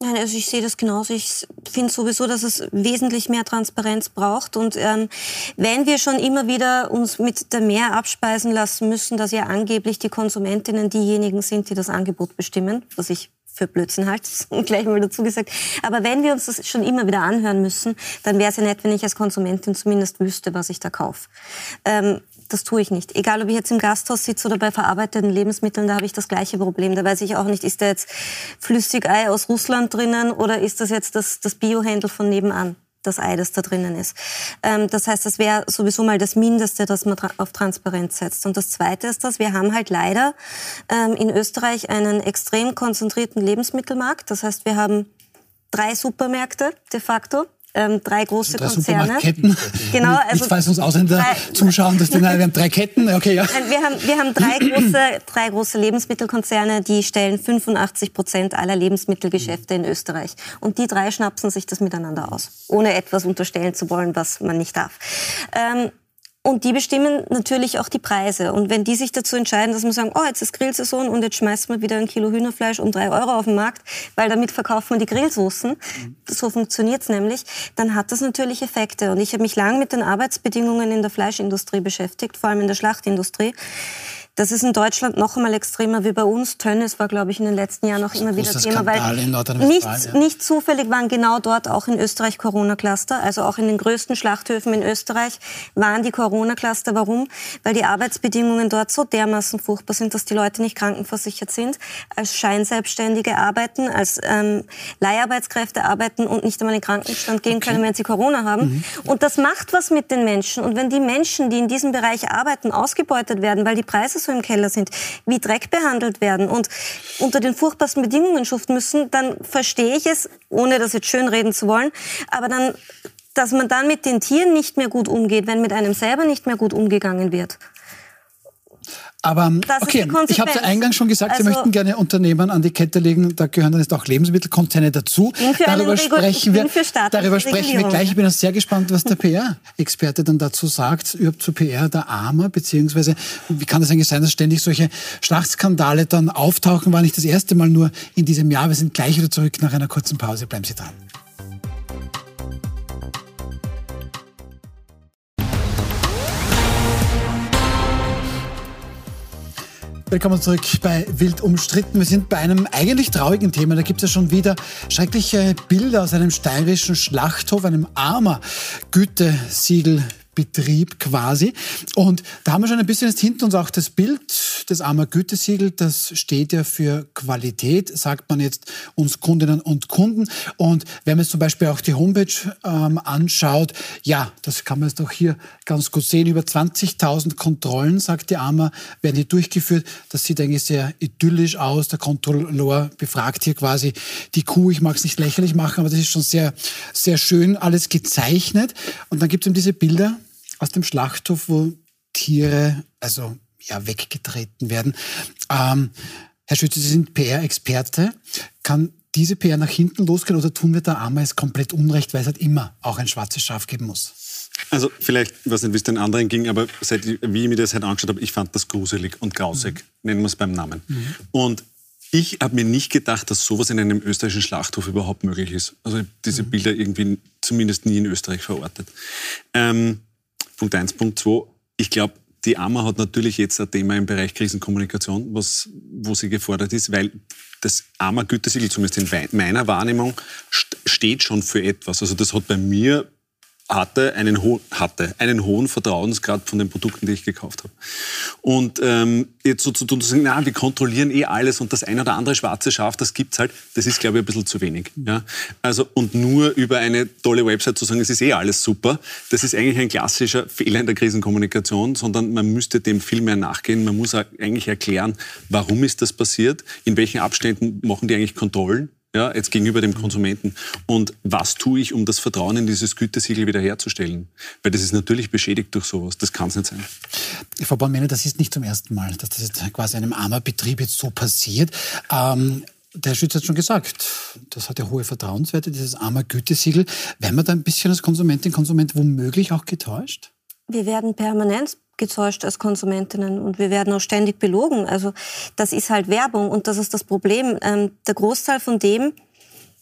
Speaker 3: Nein, also ich sehe das genauso. Ich finde sowieso, dass es wesentlich mehr Transparenz braucht. Und ähm, wenn wir schon immer wieder uns mit der Mehr abspeisen lassen müssen, dass ja angeblich die Konsumentinnen diejenigen sind, die das Angebot bestimmen, was ich für Blödsinn halt, gleich mal dazu gesagt. Aber wenn wir uns das schon immer wieder anhören müssen, dann wäre es ja nett, wenn ich als Konsumentin zumindest wüsste, was ich da kaufe. Ähm, das tue ich nicht. Egal, ob ich jetzt im Gasthaus sitze oder bei verarbeiteten Lebensmitteln, da habe ich das gleiche Problem. Da weiß ich auch nicht, ist da jetzt Flüssigei aus Russland drinnen oder ist das jetzt das, das Biohändel von nebenan? das Ei, das da drinnen ist. Ähm, das heißt, das wäre sowieso mal das Mindeste, dass man auf Transparenz setzt. Und das Zweite ist dass wir haben halt leider ähm, in Österreich einen extrem konzentrierten Lebensmittelmarkt. Das heißt, wir haben drei Supermärkte de facto ähm, drei große
Speaker 1: drei
Speaker 3: Konzerne.
Speaker 1: Ketten.
Speaker 3: Genau,
Speaker 1: also nicht falls uns Ausländer drei, zuschauen, dass die, nein, wir haben drei Ketten. Okay, ja.
Speaker 3: Wir haben, wir haben drei, große, drei große Lebensmittelkonzerne, die stellen 85 Prozent aller Lebensmittelgeschäfte in Österreich. Und die drei schnapsen sich das miteinander aus, ohne etwas unterstellen zu wollen, was man nicht darf. Ähm, und die bestimmen natürlich auch die Preise. Und wenn die sich dazu entscheiden, dass man sagen, oh, jetzt ist Grillsaison und jetzt schmeißt man wieder ein Kilo Hühnerfleisch um drei Euro auf den Markt, weil damit verkauft man die Grillsoßen, mhm. so funktioniert's nämlich, dann hat das natürlich Effekte. Und ich habe mich lang mit den Arbeitsbedingungen in der Fleischindustrie beschäftigt, vor allem in der Schlachtindustrie. Das ist in Deutschland noch einmal extremer wie bei uns. Tönnes war, glaube ich, in den letzten Jahren auch immer wieder Thema, weil nicht, ja. nicht zufällig waren genau dort auch in Österreich Corona-Cluster. Also auch in den größten Schlachthöfen in Österreich waren die Corona-Cluster. Warum? Weil die Arbeitsbedingungen dort so dermaßen furchtbar sind, dass die Leute nicht krankenversichert sind, als Scheinselbstständige arbeiten, als ähm, Leiharbeitskräfte arbeiten und nicht einmal in Krankenstand gehen okay. können, wenn sie Corona haben. Mhm. Und das macht was mit den Menschen. Und wenn die Menschen, die in diesem Bereich arbeiten, ausgebeutet werden, weil die Preise so im Keller sind, wie Dreck behandelt werden und unter den furchtbarsten Bedingungen schuften müssen, dann verstehe ich es, ohne das jetzt schönreden zu wollen, aber dann, dass man dann mit den Tieren nicht mehr gut umgeht, wenn mit einem selber nicht mehr gut umgegangen wird.
Speaker 1: Aber okay, ich habe es eingangs schon gesagt, also, Sie möchten gerne Unternehmen an die Kette legen. Da gehören dann jetzt auch Lebensmittelkonzerne dazu. Darüber sprechen wir. Darüber sprechen wir gleich. Ich bin auch sehr gespannt, was der PR-Experte dann dazu sagt, überhaupt zu PR der Armer, beziehungsweise wie kann es eigentlich sein, dass ständig solche Schlachtskandale dann auftauchen? War nicht das erste Mal nur in diesem Jahr. Wir sind gleich wieder zurück nach einer kurzen Pause. Bleiben Sie dran. Willkommen zurück bei Wild umstritten. Wir sind bei einem eigentlich traurigen Thema. Da gibt es ja schon wieder schreckliche Bilder aus einem steirischen Schlachthof, einem armer Gütesiegel Betrieb quasi. Und da haben wir schon ein bisschen jetzt hinter uns auch das Bild des Armer Gütesiegel. Das steht ja für Qualität, sagt man jetzt uns Kundinnen und Kunden. Und wenn man jetzt zum Beispiel auch die Homepage ähm, anschaut, ja, das kann man jetzt auch hier ganz gut sehen. Über 20.000 Kontrollen, sagt die Armer, werden hier durchgeführt. Das sieht eigentlich sehr idyllisch aus. Der Kontrolleur befragt hier quasi die Kuh. Ich mag es nicht lächerlich machen, aber das ist schon sehr, sehr schön alles gezeichnet. Und dann gibt es eben diese Bilder, aus dem Schlachthof, wo Tiere also ja, weggetreten werden. Ähm, Herr Schütze, Sie sind PR-Experte. Kann diese PR nach hinten losgehen oder tun wir der Ameis komplett Unrecht, weil es halt immer auch ein schwarzes Schaf geben muss?
Speaker 2: Also vielleicht, ich weiß nicht, wie es den anderen ging, aber seit, wie ich mir das halt angeschaut habe, ich fand das gruselig und grausig, mhm. nennen wir es beim Namen. Mhm. Und ich habe mir nicht gedacht, dass sowas in einem österreichischen Schlachthof überhaupt möglich ist. Also diese mhm. Bilder irgendwie zumindest nie in Österreich verortet. Ähm, Punkt eins. Punkt zwei. Ich glaube, die AMA hat natürlich jetzt ein Thema im Bereich Krisenkommunikation, was, wo sie gefordert ist, weil das AMA-Gütesiegel, zumindest in meiner Wahrnehmung, steht schon für etwas. Also das hat bei mir hatte einen, ho hatte einen hohen Vertrauensgrad von den Produkten, die ich gekauft habe. Und ähm, jetzt so zu tun, zu sagen, na, wir kontrollieren eh alles und das eine oder andere schwarze Schaf, das gibt's halt, das ist, glaube ich, ein bisschen zu wenig. Ja? Also, und nur über eine tolle Website zu sagen, es ist eh alles super, das ist eigentlich ein klassischer Fehler in der Krisenkommunikation, sondern man müsste dem viel mehr nachgehen. Man muss eigentlich erklären, warum ist das passiert, in welchen Abständen machen die eigentlich Kontrollen, ja, jetzt gegenüber dem Konsumenten. Und was tue ich, um das Vertrauen in dieses Gütesiegel wiederherzustellen? Weil das ist natürlich beschädigt durch sowas. Das kann es nicht sein.
Speaker 1: Frau Bornmänner, das ist nicht zum ersten Mal, dass das jetzt quasi einem armer Betrieb jetzt so passiert. Ähm, der Herr Schütz hat schon gesagt, das hat ja hohe Vertrauenswerte, dieses armer Gütesiegel. Werden wir da ein bisschen als Konsumentin, Konsument womöglich auch getäuscht?
Speaker 3: Wir werden permanent getäuscht als Konsumentinnen und wir werden auch ständig belogen. Also das ist halt Werbung und das ist das Problem. Ähm, der Großteil von dem,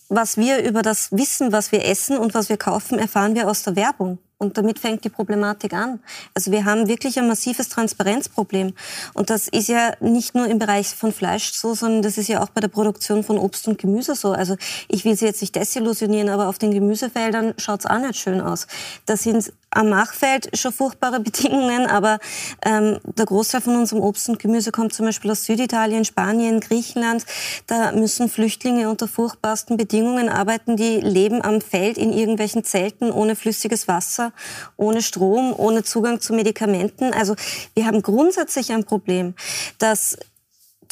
Speaker 3: was wir über das Wissen, was wir essen und was wir kaufen, erfahren wir aus der Werbung. Und damit fängt die Problematik an. Also wir haben wirklich ein massives Transparenzproblem. Und das ist ja nicht nur im Bereich von Fleisch so, sondern das ist ja auch bei der Produktion von Obst und Gemüse so. Also ich will Sie jetzt nicht desillusionieren, aber auf den Gemüsefeldern schaut's auch nicht schön aus. Da sind am Machfeld schon furchtbare Bedingungen, aber ähm, der Großteil von unserem Obst und Gemüse kommt zum Beispiel aus Süditalien, Spanien, Griechenland. Da müssen Flüchtlinge unter furchtbarsten Bedingungen arbeiten, die leben am Feld in irgendwelchen Zelten ohne flüssiges Wasser, ohne Strom, ohne Zugang zu Medikamenten. Also wir haben grundsätzlich ein Problem, dass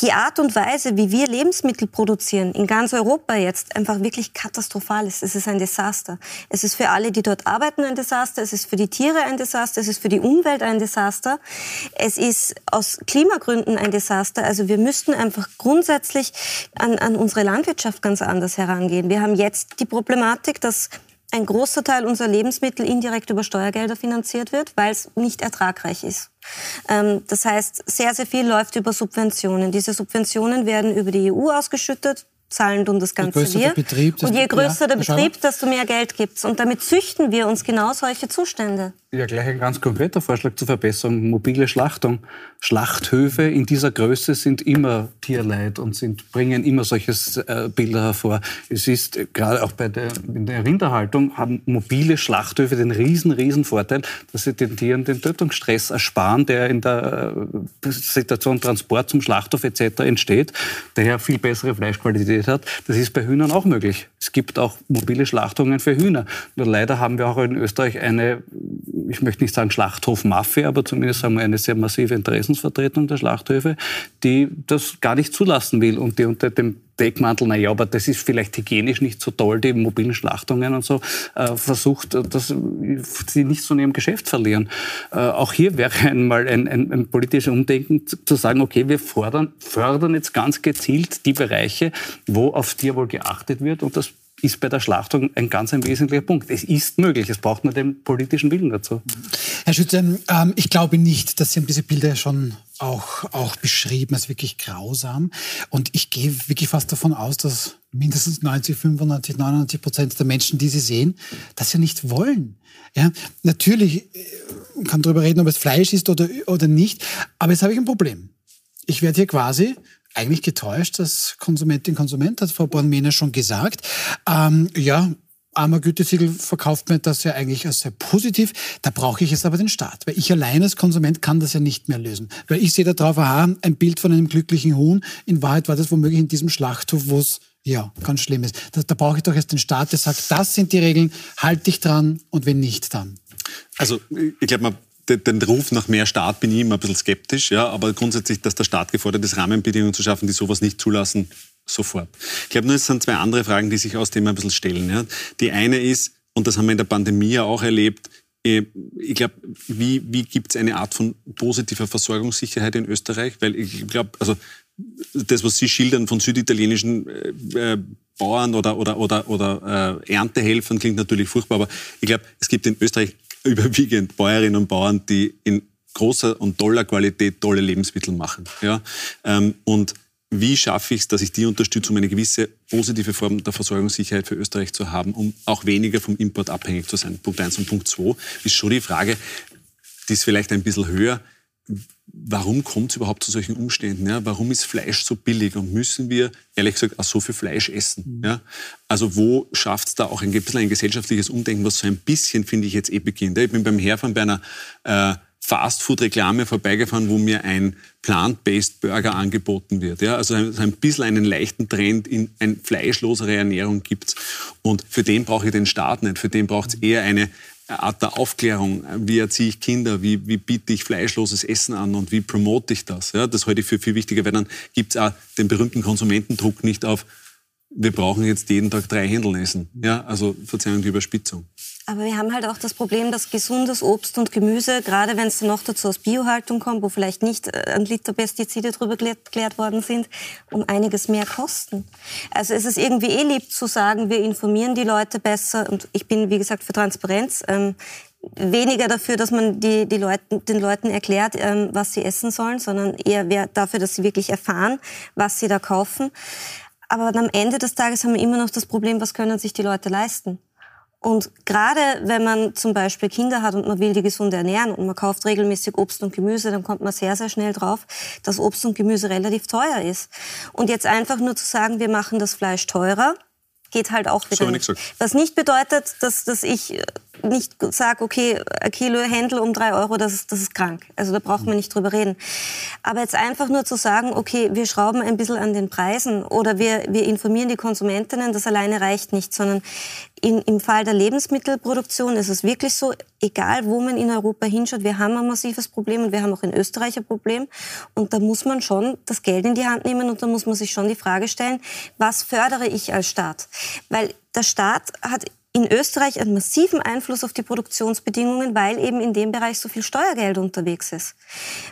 Speaker 3: die Art und Weise, wie wir Lebensmittel produzieren, in ganz Europa jetzt einfach wirklich katastrophal ist. Es ist ein Desaster. Es ist für alle, die dort arbeiten, ein Desaster. Es ist für die Tiere ein Desaster. Es ist für die Umwelt ein Desaster. Es ist aus Klimagründen ein Desaster. Also wir müssten einfach grundsätzlich an, an unsere Landwirtschaft ganz anders herangehen. Wir haben jetzt die Problematik, dass ein großer Teil unserer Lebensmittel indirekt über Steuergelder finanziert wird, weil es nicht ertragreich ist. Ähm, das heißt, sehr, sehr viel läuft über Subventionen. Diese Subventionen werden über die EU ausgeschüttet zahlen tun das Ganze
Speaker 1: je wir. Betrieb,
Speaker 3: und je größer ja, der Betrieb, desto mehr Geld gibt's. Und damit züchten wir uns genau solche Zustände.
Speaker 4: Ja, gleich ein ganz konkreter Vorschlag zur Verbesserung. Mobile Schlachtung. Schlachthöfe in dieser Größe sind immer Tierleid und sind, bringen immer solche äh, Bilder hervor. Es ist äh, gerade auch bei der, in der Rinderhaltung haben mobile Schlachthöfe den riesen, riesen Vorteil, dass sie den Tieren den Tötungsstress ersparen, der in der äh, Situation Transport zum Schlachthof etc. entsteht, daher viel bessere Fleischqualität hat. Das ist bei Hühnern auch möglich. Es gibt auch mobile Schlachtungen für Hühner. Nur leider haben wir auch in Österreich eine ich möchte nicht sagen Schlachthofmafia, aber zumindest haben wir eine sehr massive Interessensvertretung der Schlachthöfe, die das gar nicht zulassen will und die unter dem Deckmantel, naja, aber das ist vielleicht hygienisch nicht so toll, die mobilen Schlachtungen und so, äh, versucht, dass sie nicht so in ihrem Geschäft verlieren. Äh, auch hier wäre einmal ein, ein, ein politisches Umdenken zu sagen, okay, wir fordern, fördern jetzt ganz gezielt die Bereiche, wo auf Tierwohl geachtet wird und das ist bei der Schlachtung ein ganz ein wesentlicher Punkt. Es ist möglich, es braucht nur den politischen Willen dazu.
Speaker 1: Herr Schütze, ähm, ich glaube nicht, dass Sie haben diese Bilder schon auch, auch beschrieben als wirklich grausam. Und ich gehe wirklich fast davon aus, dass mindestens 90, 95, 99 Prozent der Menschen, die Sie sehen, das ja nicht wollen. Ja, natürlich man äh, kann darüber reden, ob es Fleisch ist oder, oder nicht. Aber jetzt habe ich ein Problem. Ich werde hier quasi eigentlich getäuscht als Konsumentin, Konsument, hat Frau Bornmehner schon gesagt. Ähm, ja, armer Gütesiegel verkauft mir das ja eigentlich als sehr positiv. Da brauche ich jetzt aber den Staat, weil ich allein als Konsument kann das ja nicht mehr lösen. Weil ich sehe da drauf, aha, ein Bild von einem glücklichen Huhn. In Wahrheit war das womöglich in diesem Schlachthof, wo es ja, ganz schlimm ist. Da, da brauche ich doch jetzt den Staat, der sagt, das sind die Regeln, halt dich dran und wenn nicht, dann.
Speaker 2: Also ich glaube, man den, Ruf nach mehr Staat bin ich immer ein bisschen skeptisch, ja, aber grundsätzlich, dass der Staat gefordert ist, Rahmenbedingungen zu schaffen, die sowas nicht zulassen, sofort. Ich glaube nur, es sind zwei andere Fragen, die sich aus dem ein bisschen stellen. Ja. Die eine ist, und das haben wir in der Pandemie ja auch erlebt, äh, ich glaube, wie, wie gibt es eine Art von positiver Versorgungssicherheit in Österreich? Weil ich glaube, also das, was Sie schildern von süditalienischen äh, äh, Bauern oder, oder, oder, oder äh, Erntehelfern, klingt natürlich furchtbar, aber ich glaube, es gibt in Österreich überwiegend Bäuerinnen und Bauern, die in großer und toller Qualität tolle Lebensmittel machen. Ja? Ähm, und wie schaffe ich es, dass ich die unterstütze, um eine gewisse positive Form der Versorgungssicherheit für Österreich zu haben, um auch weniger vom Import abhängig zu sein? Punkt eins und Punkt zwei ist schon die Frage, die ist vielleicht ein bisschen höher. Warum kommt es überhaupt zu solchen Umständen? Ja? Warum ist Fleisch so billig und müssen wir, ehrlich gesagt, auch so viel Fleisch essen? Mhm. Ja? Also wo schafft es da auch ein bisschen ein gesellschaftliches Umdenken, was so ein bisschen, finde ich, jetzt eh beginnt? Ich bin beim Herfahren bei einer äh, Fastfood-Reklame vorbeigefahren, wo mir ein Plant-Based Burger angeboten wird. Ja, also ein bisschen einen leichten Trend in eine fleischlosere Ernährung gibt Und für den brauche ich den Staat nicht. Für den braucht es eher eine Art der Aufklärung. Wie erziehe ich Kinder? Wie, wie biete ich fleischloses Essen an? Und wie promote ich das? Ja, das halte ich für viel wichtiger, weil dann gibt es auch den berühmten Konsumentendruck nicht auf, wir brauchen jetzt jeden Tag drei Händeln essen. Ja, also Verzeihung die Überspitzung.
Speaker 3: Aber wir haben halt auch das Problem, dass gesundes Obst und Gemüse, gerade wenn es noch dazu aus Biohaltung kommt, wo vielleicht nicht äh, ein Liter Pestizide drüber geklärt worden sind, um einiges mehr kosten. Also es ist irgendwie eh lieb zu sagen, wir informieren die Leute besser. Und ich bin, wie gesagt, für Transparenz. Ähm, weniger dafür, dass man die, die Leuten, den Leuten erklärt, ähm, was sie essen sollen, sondern eher dafür, dass sie wirklich erfahren, was sie da kaufen. Aber am Ende des Tages haben wir immer noch das Problem, was können sich die Leute leisten? Und gerade wenn man zum Beispiel Kinder hat und man will die gesund ernähren und man kauft regelmäßig Obst und Gemüse, dann kommt man sehr, sehr schnell drauf, dass Obst und Gemüse relativ teuer ist. Und jetzt einfach nur zu sagen, wir machen das Fleisch teurer, geht halt auch wieder
Speaker 2: nicht.
Speaker 3: Was nicht bedeutet, dass, dass ich nicht sage, okay, ein Kilo Händel um drei Euro, das ist, das ist krank. Also da braucht man nicht drüber reden. Aber jetzt einfach nur zu sagen, okay, wir schrauben ein bisschen an den Preisen oder wir, wir informieren die Konsumentinnen, das alleine reicht nicht, sondern in, im Fall der Lebensmittelproduktion ist es wirklich so, egal wo man in Europa hinschaut, wir haben ein massives Problem und wir haben auch in Österreich ein Problem. Und da muss man schon das Geld in die Hand nehmen und da muss man sich schon die Frage stellen, was fördere ich als Staat? Weil der Staat hat in Österreich einen massiven Einfluss auf die Produktionsbedingungen, weil eben in dem Bereich so viel Steuergeld unterwegs ist.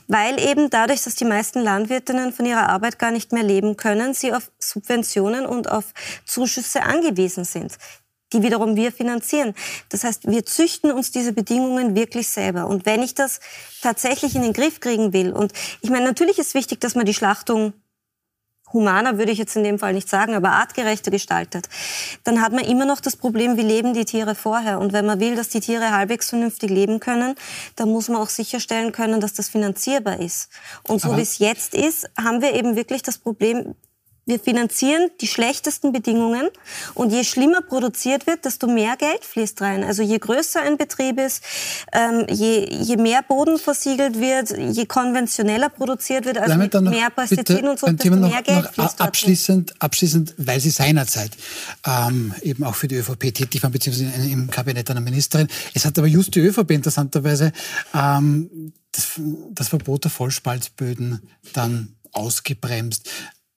Speaker 3: Weil eben dadurch, dass die meisten Landwirtinnen von ihrer Arbeit gar nicht mehr leben können, sie auf Subventionen und auf Zuschüsse angewiesen sind die wiederum wir finanzieren. Das heißt, wir züchten uns diese Bedingungen wirklich selber. Und wenn ich das tatsächlich in den Griff kriegen will, und ich meine, natürlich ist wichtig, dass man die Schlachtung humaner würde ich jetzt in dem Fall nicht sagen, aber artgerechter gestaltet, dann hat man immer noch das Problem, wie leben die Tiere vorher. Und wenn man will, dass die Tiere halbwegs vernünftig leben können, dann muss man auch sicherstellen können, dass das finanzierbar ist. Und so wie es jetzt ist, haben wir eben wirklich das Problem, wir finanzieren die schlechtesten Bedingungen und je schlimmer produziert wird, desto mehr Geld fließt rein. Also je größer ein Betrieb ist, ähm, je, je mehr Boden versiegelt wird, je konventioneller produziert wird, also mit mehr Pestiziden und so, desto
Speaker 1: noch,
Speaker 3: mehr Geld fließt
Speaker 1: abschließend, abschließend, weil Sie seinerzeit ähm, eben auch für die ÖVP tätig waren, beziehungsweise im Kabinett einer Ministerin. Es hat aber just die ÖVP interessanterweise ähm, das, das Verbot der Vollspaltböden dann ausgebremst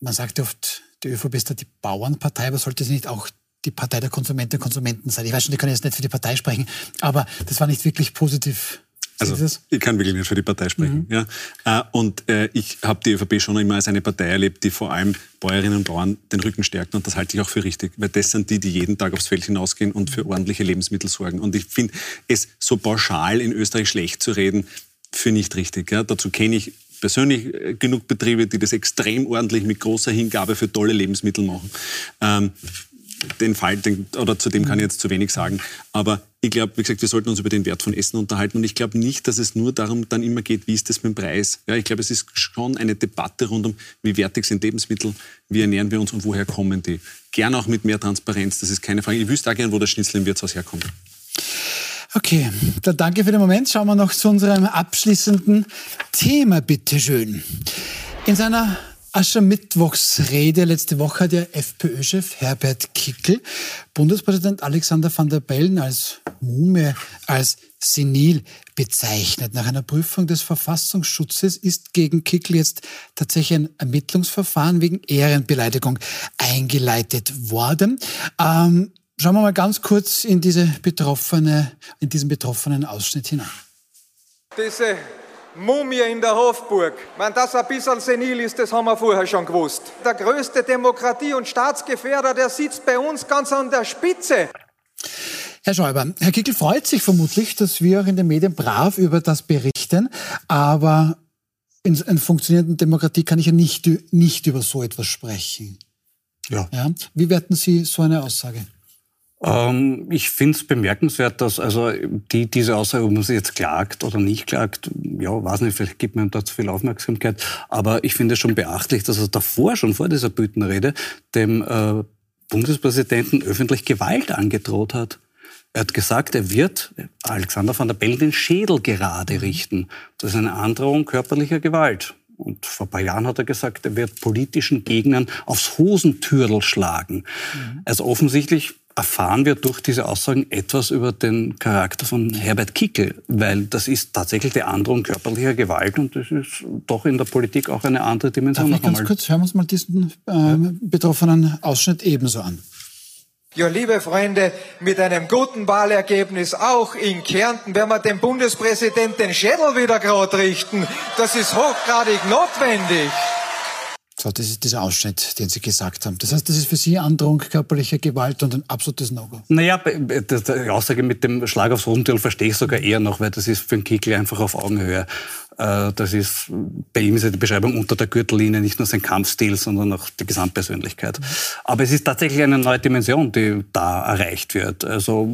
Speaker 1: man sagt oft, die ÖVP ist da die Bauernpartei, aber sollte sie nicht auch die Partei der Konsumentinnen und Konsumenten sein? Ich weiß schon, ich kann jetzt nicht für die Partei sprechen, aber das war nicht wirklich positiv.
Speaker 2: Also ich kann wirklich nicht für die Partei sprechen. Mhm. Ja. Äh, und äh, ich habe die ÖVP schon immer als eine Partei erlebt, die vor allem Bäuerinnen und Bauern den Rücken stärkt. Und das halte ich auch für richtig, weil das sind die, die jeden Tag aufs Feld hinausgehen und für ordentliche Lebensmittel sorgen. Und ich finde es so pauschal in Österreich schlecht zu reden, für nicht richtig. Ja. Dazu kenne ich persönlich äh, genug Betriebe, die das extrem ordentlich mit großer Hingabe für tolle Lebensmittel machen. Ähm, den Fall, den, oder zu dem kann ich jetzt zu wenig sagen. Aber ich glaube, wie gesagt, wir sollten uns über den Wert von Essen unterhalten. Und ich glaube nicht, dass es nur darum dann immer geht, wie ist das mit dem Preis. Ja, ich glaube, es ist schon eine Debatte rund um, wie wertig sind Lebensmittel, wie ernähren wir uns und woher kommen die. Gern auch mit mehr Transparenz, das ist keine Frage. Ich wüsste auch gerne, wo der Schnitzel im Wirtshaus herkommt.
Speaker 1: Okay, dann danke für den Moment. Schauen wir noch zu unserem abschließenden Thema, bitteschön. In seiner Aschermittwochsrede letzte Woche hat der FPÖ-Chef Herbert Kickel Bundespräsident Alexander van der Bellen als Mume, als senil bezeichnet. Nach einer Prüfung des Verfassungsschutzes ist gegen Kickel jetzt tatsächlich ein Ermittlungsverfahren wegen Ehrenbeleidigung eingeleitet worden. Ähm, Schauen wir mal ganz kurz in, diese betroffene, in diesen betroffenen Ausschnitt hinein.
Speaker 5: Diese Mumie in der Hofburg, wenn das ein bisschen senil ist, das haben wir vorher schon gewusst. Der größte Demokratie- und Staatsgefährder, der sitzt bei uns ganz an der Spitze.
Speaker 1: Herr Schäuber, Herr Kickel freut sich vermutlich, dass wir auch in den Medien brav über das berichten, aber in einer funktionierenden Demokratie kann ich ja nicht, nicht über so etwas sprechen. Ja. ja. Wie werten Sie so eine Aussage?
Speaker 4: Ähm, ich finde es bemerkenswert, dass also die, diese Aussage, ob man sie jetzt klagt oder nicht klagt, ja, weiß nicht, vielleicht gibt man ihm da zu viel Aufmerksamkeit, aber ich finde es schon beachtlich, dass er davor, schon vor dieser Büttenrede, dem äh, Bundespräsidenten öffentlich Gewalt angedroht hat. Er hat gesagt, er wird Alexander van der Bellen den Schädel gerade richten. Das ist eine Androhung körperlicher Gewalt. Und vor ein paar Jahren hat er gesagt, er wird politischen Gegnern aufs Hosentürl schlagen. Mhm. Also offensichtlich erfahren wir durch diese Aussagen etwas über den Charakter von Herbert Kickel, weil das ist tatsächlich die Androhung körperlicher Gewalt und das ist doch in der Politik auch eine andere Dimension.
Speaker 1: Darf ich ganz kurz, hören wir uns mal diesen äh, betroffenen Ausschnitt ebenso an.
Speaker 5: Ja, liebe Freunde, mit einem guten Wahlergebnis auch in Kärnten werden wir dem Bundespräsidenten den Schädel wieder gerade richten. Das ist hochgradig notwendig.
Speaker 1: So, das ist dieser Ausschnitt, den Sie gesagt haben. Das heißt, das ist für Sie Androhung körperlicher Gewalt und ein absolutes No-Go.
Speaker 4: Naja, die Aussage mit dem Schlag aufs Rundteil verstehe ich sogar eher noch, weil das ist für einen Kickel einfach auf Augenhöhe. Äh, das ist, bei ihm ist ja die Beschreibung unter der Gürtellinie nicht nur sein Kampfstil, sondern auch die Gesamtpersönlichkeit. Aber es ist tatsächlich eine neue Dimension, die da erreicht wird. Also,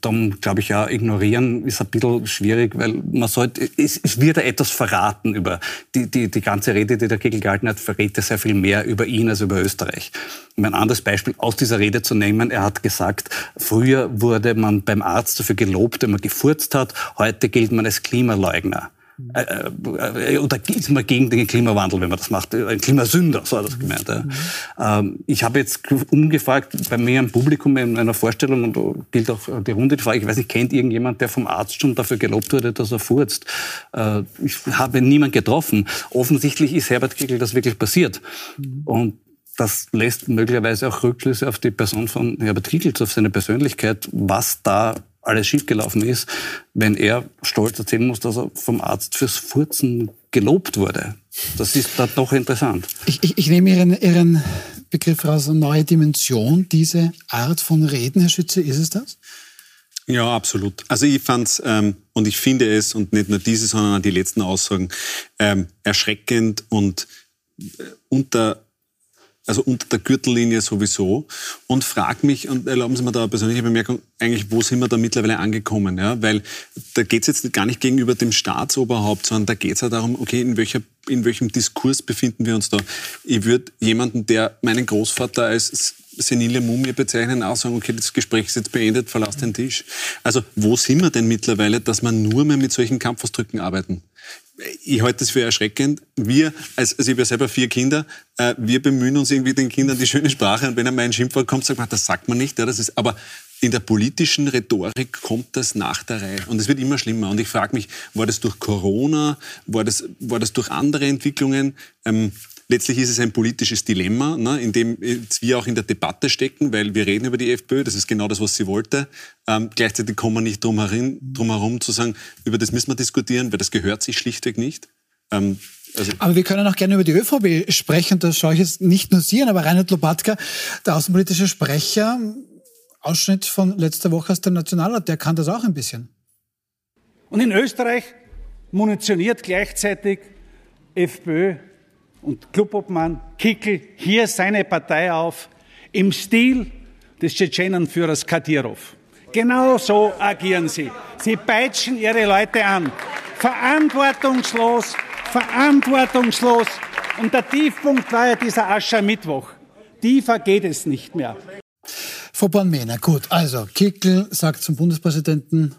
Speaker 4: darum glaube ich ja, ignorieren ist ein bisschen schwierig, weil man sollte, es, es wird etwas verraten über die, die, die ganze Rede, die der Kegel gehalten hat, verrät ja sehr viel mehr über ihn als über Österreich. Um ein anderes Beispiel aus dieser Rede zu nehmen, er hat gesagt, früher wurde man beim Arzt dafür gelobt, wenn man gefurzt hat, heute gilt man als Klimaleugner. Äh, äh, äh, oder ist man gegen den Klimawandel, wenn man das macht. Ein Klimasünder, so hat das gemeint. Ja. Ähm, ich habe jetzt umgefragt, bei mir im Publikum in einer Vorstellung, und da gilt auch die Runde die Frage, ich weiß nicht, kennt irgendjemand, der vom Arzt schon dafür gelobt wurde, dass er furzt? Äh, ich habe niemand getroffen. Offensichtlich ist Herbert Kickl das wirklich passiert. Und das lässt möglicherweise auch Rückschlüsse auf die Person von Herbert Kickels, auf seine Persönlichkeit, was da alles schiefgelaufen ist, wenn er stolz erzählen muss, dass er vom Arzt fürs Furzen gelobt wurde. Das ist dann doch interessant.
Speaker 1: Ich, ich, ich nehme Ihren, Ihren Begriff raus, eine neue Dimension, diese Art von Reden, Herr Schütze, ist es das?
Speaker 2: Ja, absolut. Also ich fand's ähm, und ich finde es und nicht nur diese, sondern auch die letzten Aussagen ähm, erschreckend und äh, unter also unter der Gürtellinie sowieso und frag mich, und erlauben Sie mir da eine persönliche Bemerkung, eigentlich, wo sind wir da mittlerweile angekommen? Ja? Weil da geht es jetzt gar nicht gegenüber dem Staatsoberhaupt, sondern da geht es ja darum, okay, in, welcher, in welchem Diskurs befinden wir uns da? Ich würde jemanden, der meinen Großvater als senile Mumie bezeichnen, auch sagen, okay, das Gespräch ist jetzt beendet, verlass den Tisch. Also wo sind wir denn mittlerweile, dass wir nur mehr mit solchen Kampfausdrücken arbeiten? Ich halte das für erschreckend. Wir, also ich habe ja selber vier Kinder, äh, wir bemühen uns irgendwie den Kindern die schöne Sprache und wenn einmal ein Schimpfwort kommt, sagt man, das sagt man nicht. Ja, das ist, aber in der politischen Rhetorik kommt das nach der Reihe und es wird immer schlimmer. Und ich frage mich, war das durch Corona, war das, war das durch andere Entwicklungen? Ähm, letztlich ist es ein politisches Dilemma, ne, in dem wir auch in der Debatte stecken, weil wir reden über die FPÖ, das ist genau das, was sie wollte. Ähm, gleichzeitig kommen wir nicht drum herum, drum herum zu sagen, über das müssen wir diskutieren, weil das gehört sich schlichtweg nicht.
Speaker 1: Ähm, also aber wir können auch gerne über die ÖVP sprechen. Da schaue ich jetzt nicht nur Sie an, aber Reinhard Lobatka, der außenpolitische Sprecher, Ausschnitt von letzter Woche aus dem Nationalrat, der kann das auch ein bisschen.
Speaker 6: Und in Österreich munitioniert gleichzeitig FPÖ und Clubobmann Kickel hier seine Partei auf im Stil des Tschetschenenführers Kadyrov. Genau so agieren sie. Sie peitschen ihre Leute an. Verantwortungslos, verantwortungslos. Und der Tiefpunkt war ja dieser Aschermittwoch. Tiefer geht es nicht mehr.
Speaker 1: Frau Bornmehner, gut. Also, Kickel sagt zum Bundespräsidenten.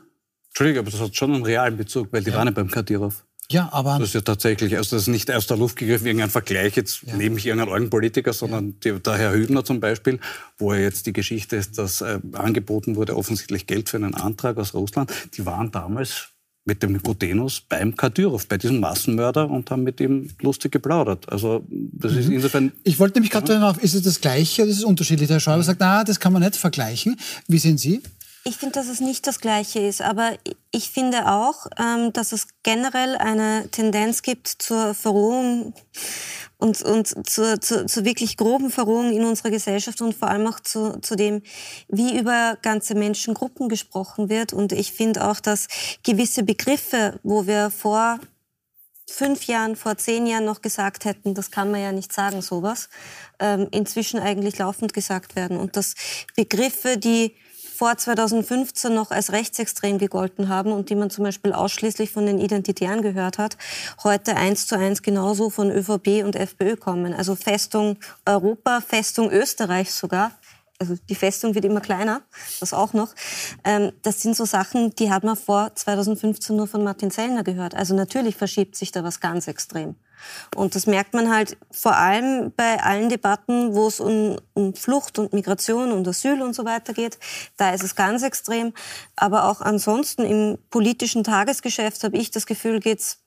Speaker 4: Entschuldigung, aber das hat schon einen realen Bezug, weil die ja. waren ja beim Kadyrov.
Speaker 1: Ja, aber.
Speaker 4: Das ist ja tatsächlich, also das ist nicht aus der Luft gegriffen, irgendein Vergleich, jetzt ja. nehme ich irgendeinen alten Politiker, sondern ja. die, der Herr Hübner zum Beispiel, wo er jetzt die Geschichte ist, dass äh, angeboten wurde, offensichtlich Geld für einen Antrag aus Russland. Die waren damals mit dem Nikodenos beim Kadyrov, bei diesem Massenmörder und haben mit ihm lustig geplaudert. Also das mhm. ist insofern...
Speaker 1: Ich wollte nämlich gerade ja. darauf, ist es das Gleiche oder ist es unterschiedlich? Der Schäuble sagt, na, das kann man nicht vergleichen. Wie sehen Sie?
Speaker 3: Ich finde, dass es nicht das Gleiche ist, aber ich finde auch, ähm, dass es generell eine Tendenz gibt zur Verrohung und, und zur, zur, zur wirklich groben Verrohung in unserer Gesellschaft und vor allem auch zu, zu dem, wie über ganze Menschengruppen gesprochen wird. Und ich finde auch, dass gewisse Begriffe, wo wir vor fünf Jahren, vor zehn Jahren noch gesagt hätten, das kann man ja nicht sagen, sowas, ähm, inzwischen eigentlich laufend gesagt werden. Und dass Begriffe, die vor 2015 noch als rechtsextrem gegolten haben und die man zum Beispiel ausschließlich von den Identitären gehört hat, heute eins zu eins genauso von ÖVP und FPÖ kommen. Also Festung Europa, Festung Österreich sogar. Also die Festung wird immer kleiner, das auch noch. Ähm, das sind so Sachen, die hat man vor 2015 nur von Martin Sellner gehört. Also natürlich verschiebt sich da was ganz extrem. Und das merkt man halt vor allem bei allen Debatten, wo es um, um, Flucht und Migration und Asyl und so weiter geht. Da ist es ganz extrem. Aber auch ansonsten im politischen Tagesgeschäft habe ich das Gefühl, geht es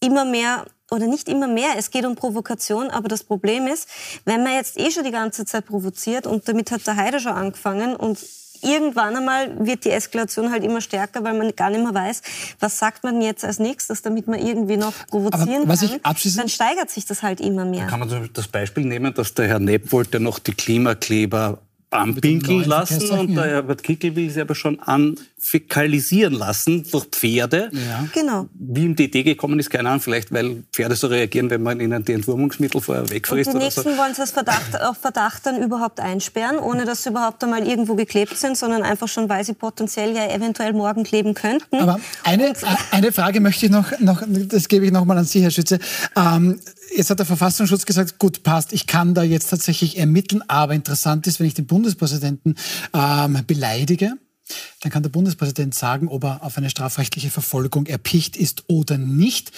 Speaker 3: immer mehr oder nicht immer mehr, es geht um Provokation, aber das Problem ist, wenn man jetzt eh schon die ganze Zeit provoziert und damit hat der Heide schon angefangen und irgendwann einmal wird die Eskalation halt immer stärker, weil man gar nicht mehr weiß, was sagt man jetzt als nächstes, damit man irgendwie noch provozieren kann. Dann steigert sich das halt immer mehr.
Speaker 4: Da kann man das Beispiel nehmen, dass der Herr Nepp wollte noch die Klimakleber anpinkeln lassen und der Herbert Kickel will sie aber schon anfäkalisieren lassen durch Pferde.
Speaker 3: Ja. Genau.
Speaker 4: Wie ihm die Idee gekommen ist, keine Ahnung, vielleicht weil Pferde so reagieren, wenn man ihnen die Entwurmungsmittel vorher wegfrisst.
Speaker 3: Und die nächsten so. wollen sie als Verdacht, auf Verdacht dann überhaupt einsperren, ohne dass sie überhaupt einmal irgendwo geklebt sind, sondern einfach schon, weil sie potenziell ja eventuell morgen kleben könnten.
Speaker 1: Aber eine, eine Frage möchte ich noch, noch, das gebe ich noch mal an Sie, Herr Schütze. Ähm, jetzt hat der Verfassungsschutz gesagt, gut, passt, ich kann da jetzt tatsächlich ermitteln, aber interessant ist, wenn ich den Bundespräsidenten ähm, beleidige, dann kann der Bundespräsident sagen, ob er auf eine strafrechtliche Verfolgung erpicht ist oder nicht.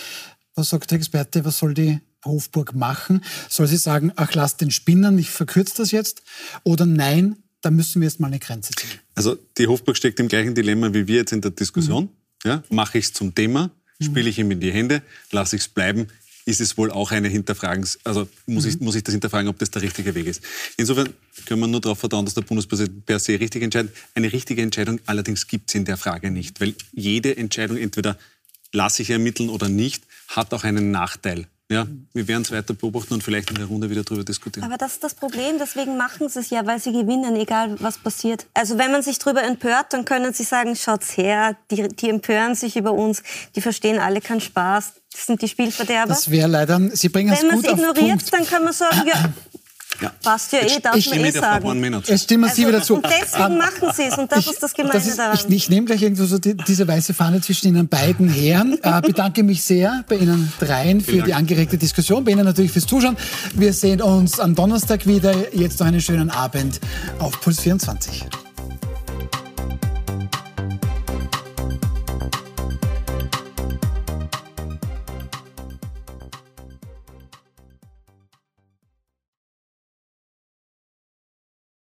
Speaker 1: Was sagt der Experte, was soll die Hofburg machen? Soll sie sagen, ach, lass den Spinnern, ich verkürze das jetzt? Oder nein, da müssen wir jetzt mal eine Grenze ziehen?
Speaker 2: Also die Hofburg steckt im gleichen Dilemma wie wir jetzt in der Diskussion. Mhm. Ja, Mache ich es zum Thema, spiele ich ihm in die Hände, lasse ich es bleiben, ist es wohl auch eine Hinterfragens, also muss, mhm. ich, muss ich das hinterfragen, ob das der richtige Weg ist. Insofern können wir nur darauf vertrauen, dass der Bundespräsident per se richtig entscheidet. Eine richtige Entscheidung allerdings gibt es in der Frage nicht, weil jede Entscheidung, entweder lasse ich ermitteln oder nicht, hat auch einen Nachteil. Ja, wir werden es weiter beobachten und vielleicht in der Runde wieder darüber diskutieren.
Speaker 3: Aber das ist das Problem, deswegen machen sie es ja, weil sie gewinnen, egal was passiert. Also wenn man sich darüber empört, dann können sie sagen, schaut's her, die, die empören sich über uns, die verstehen alle keinen Spaß, das sind die Spielverderber.
Speaker 1: Das wäre leider, Sie bringen es gut
Speaker 3: auf Wenn man es ignoriert, dann kann man sagen, ja, ja. Passt ja eh, darf ich man eh sagen.
Speaker 1: Es stimmen Sie
Speaker 3: also,
Speaker 1: wieder zu.
Speaker 3: Und deswegen machen Sie es und das ich, ist das Gemeine das ist, daran.
Speaker 1: Ich, ich nehme gleich irgendwo so die, diese weiße Fahne zwischen Ihnen beiden Herren. Äh, bedanke mich sehr bei Ihnen dreien für die angeregte Diskussion, bei Ihnen natürlich fürs Zuschauen. Wir sehen uns am Donnerstag wieder. Jetzt noch einen schönen Abend auf Puls 24.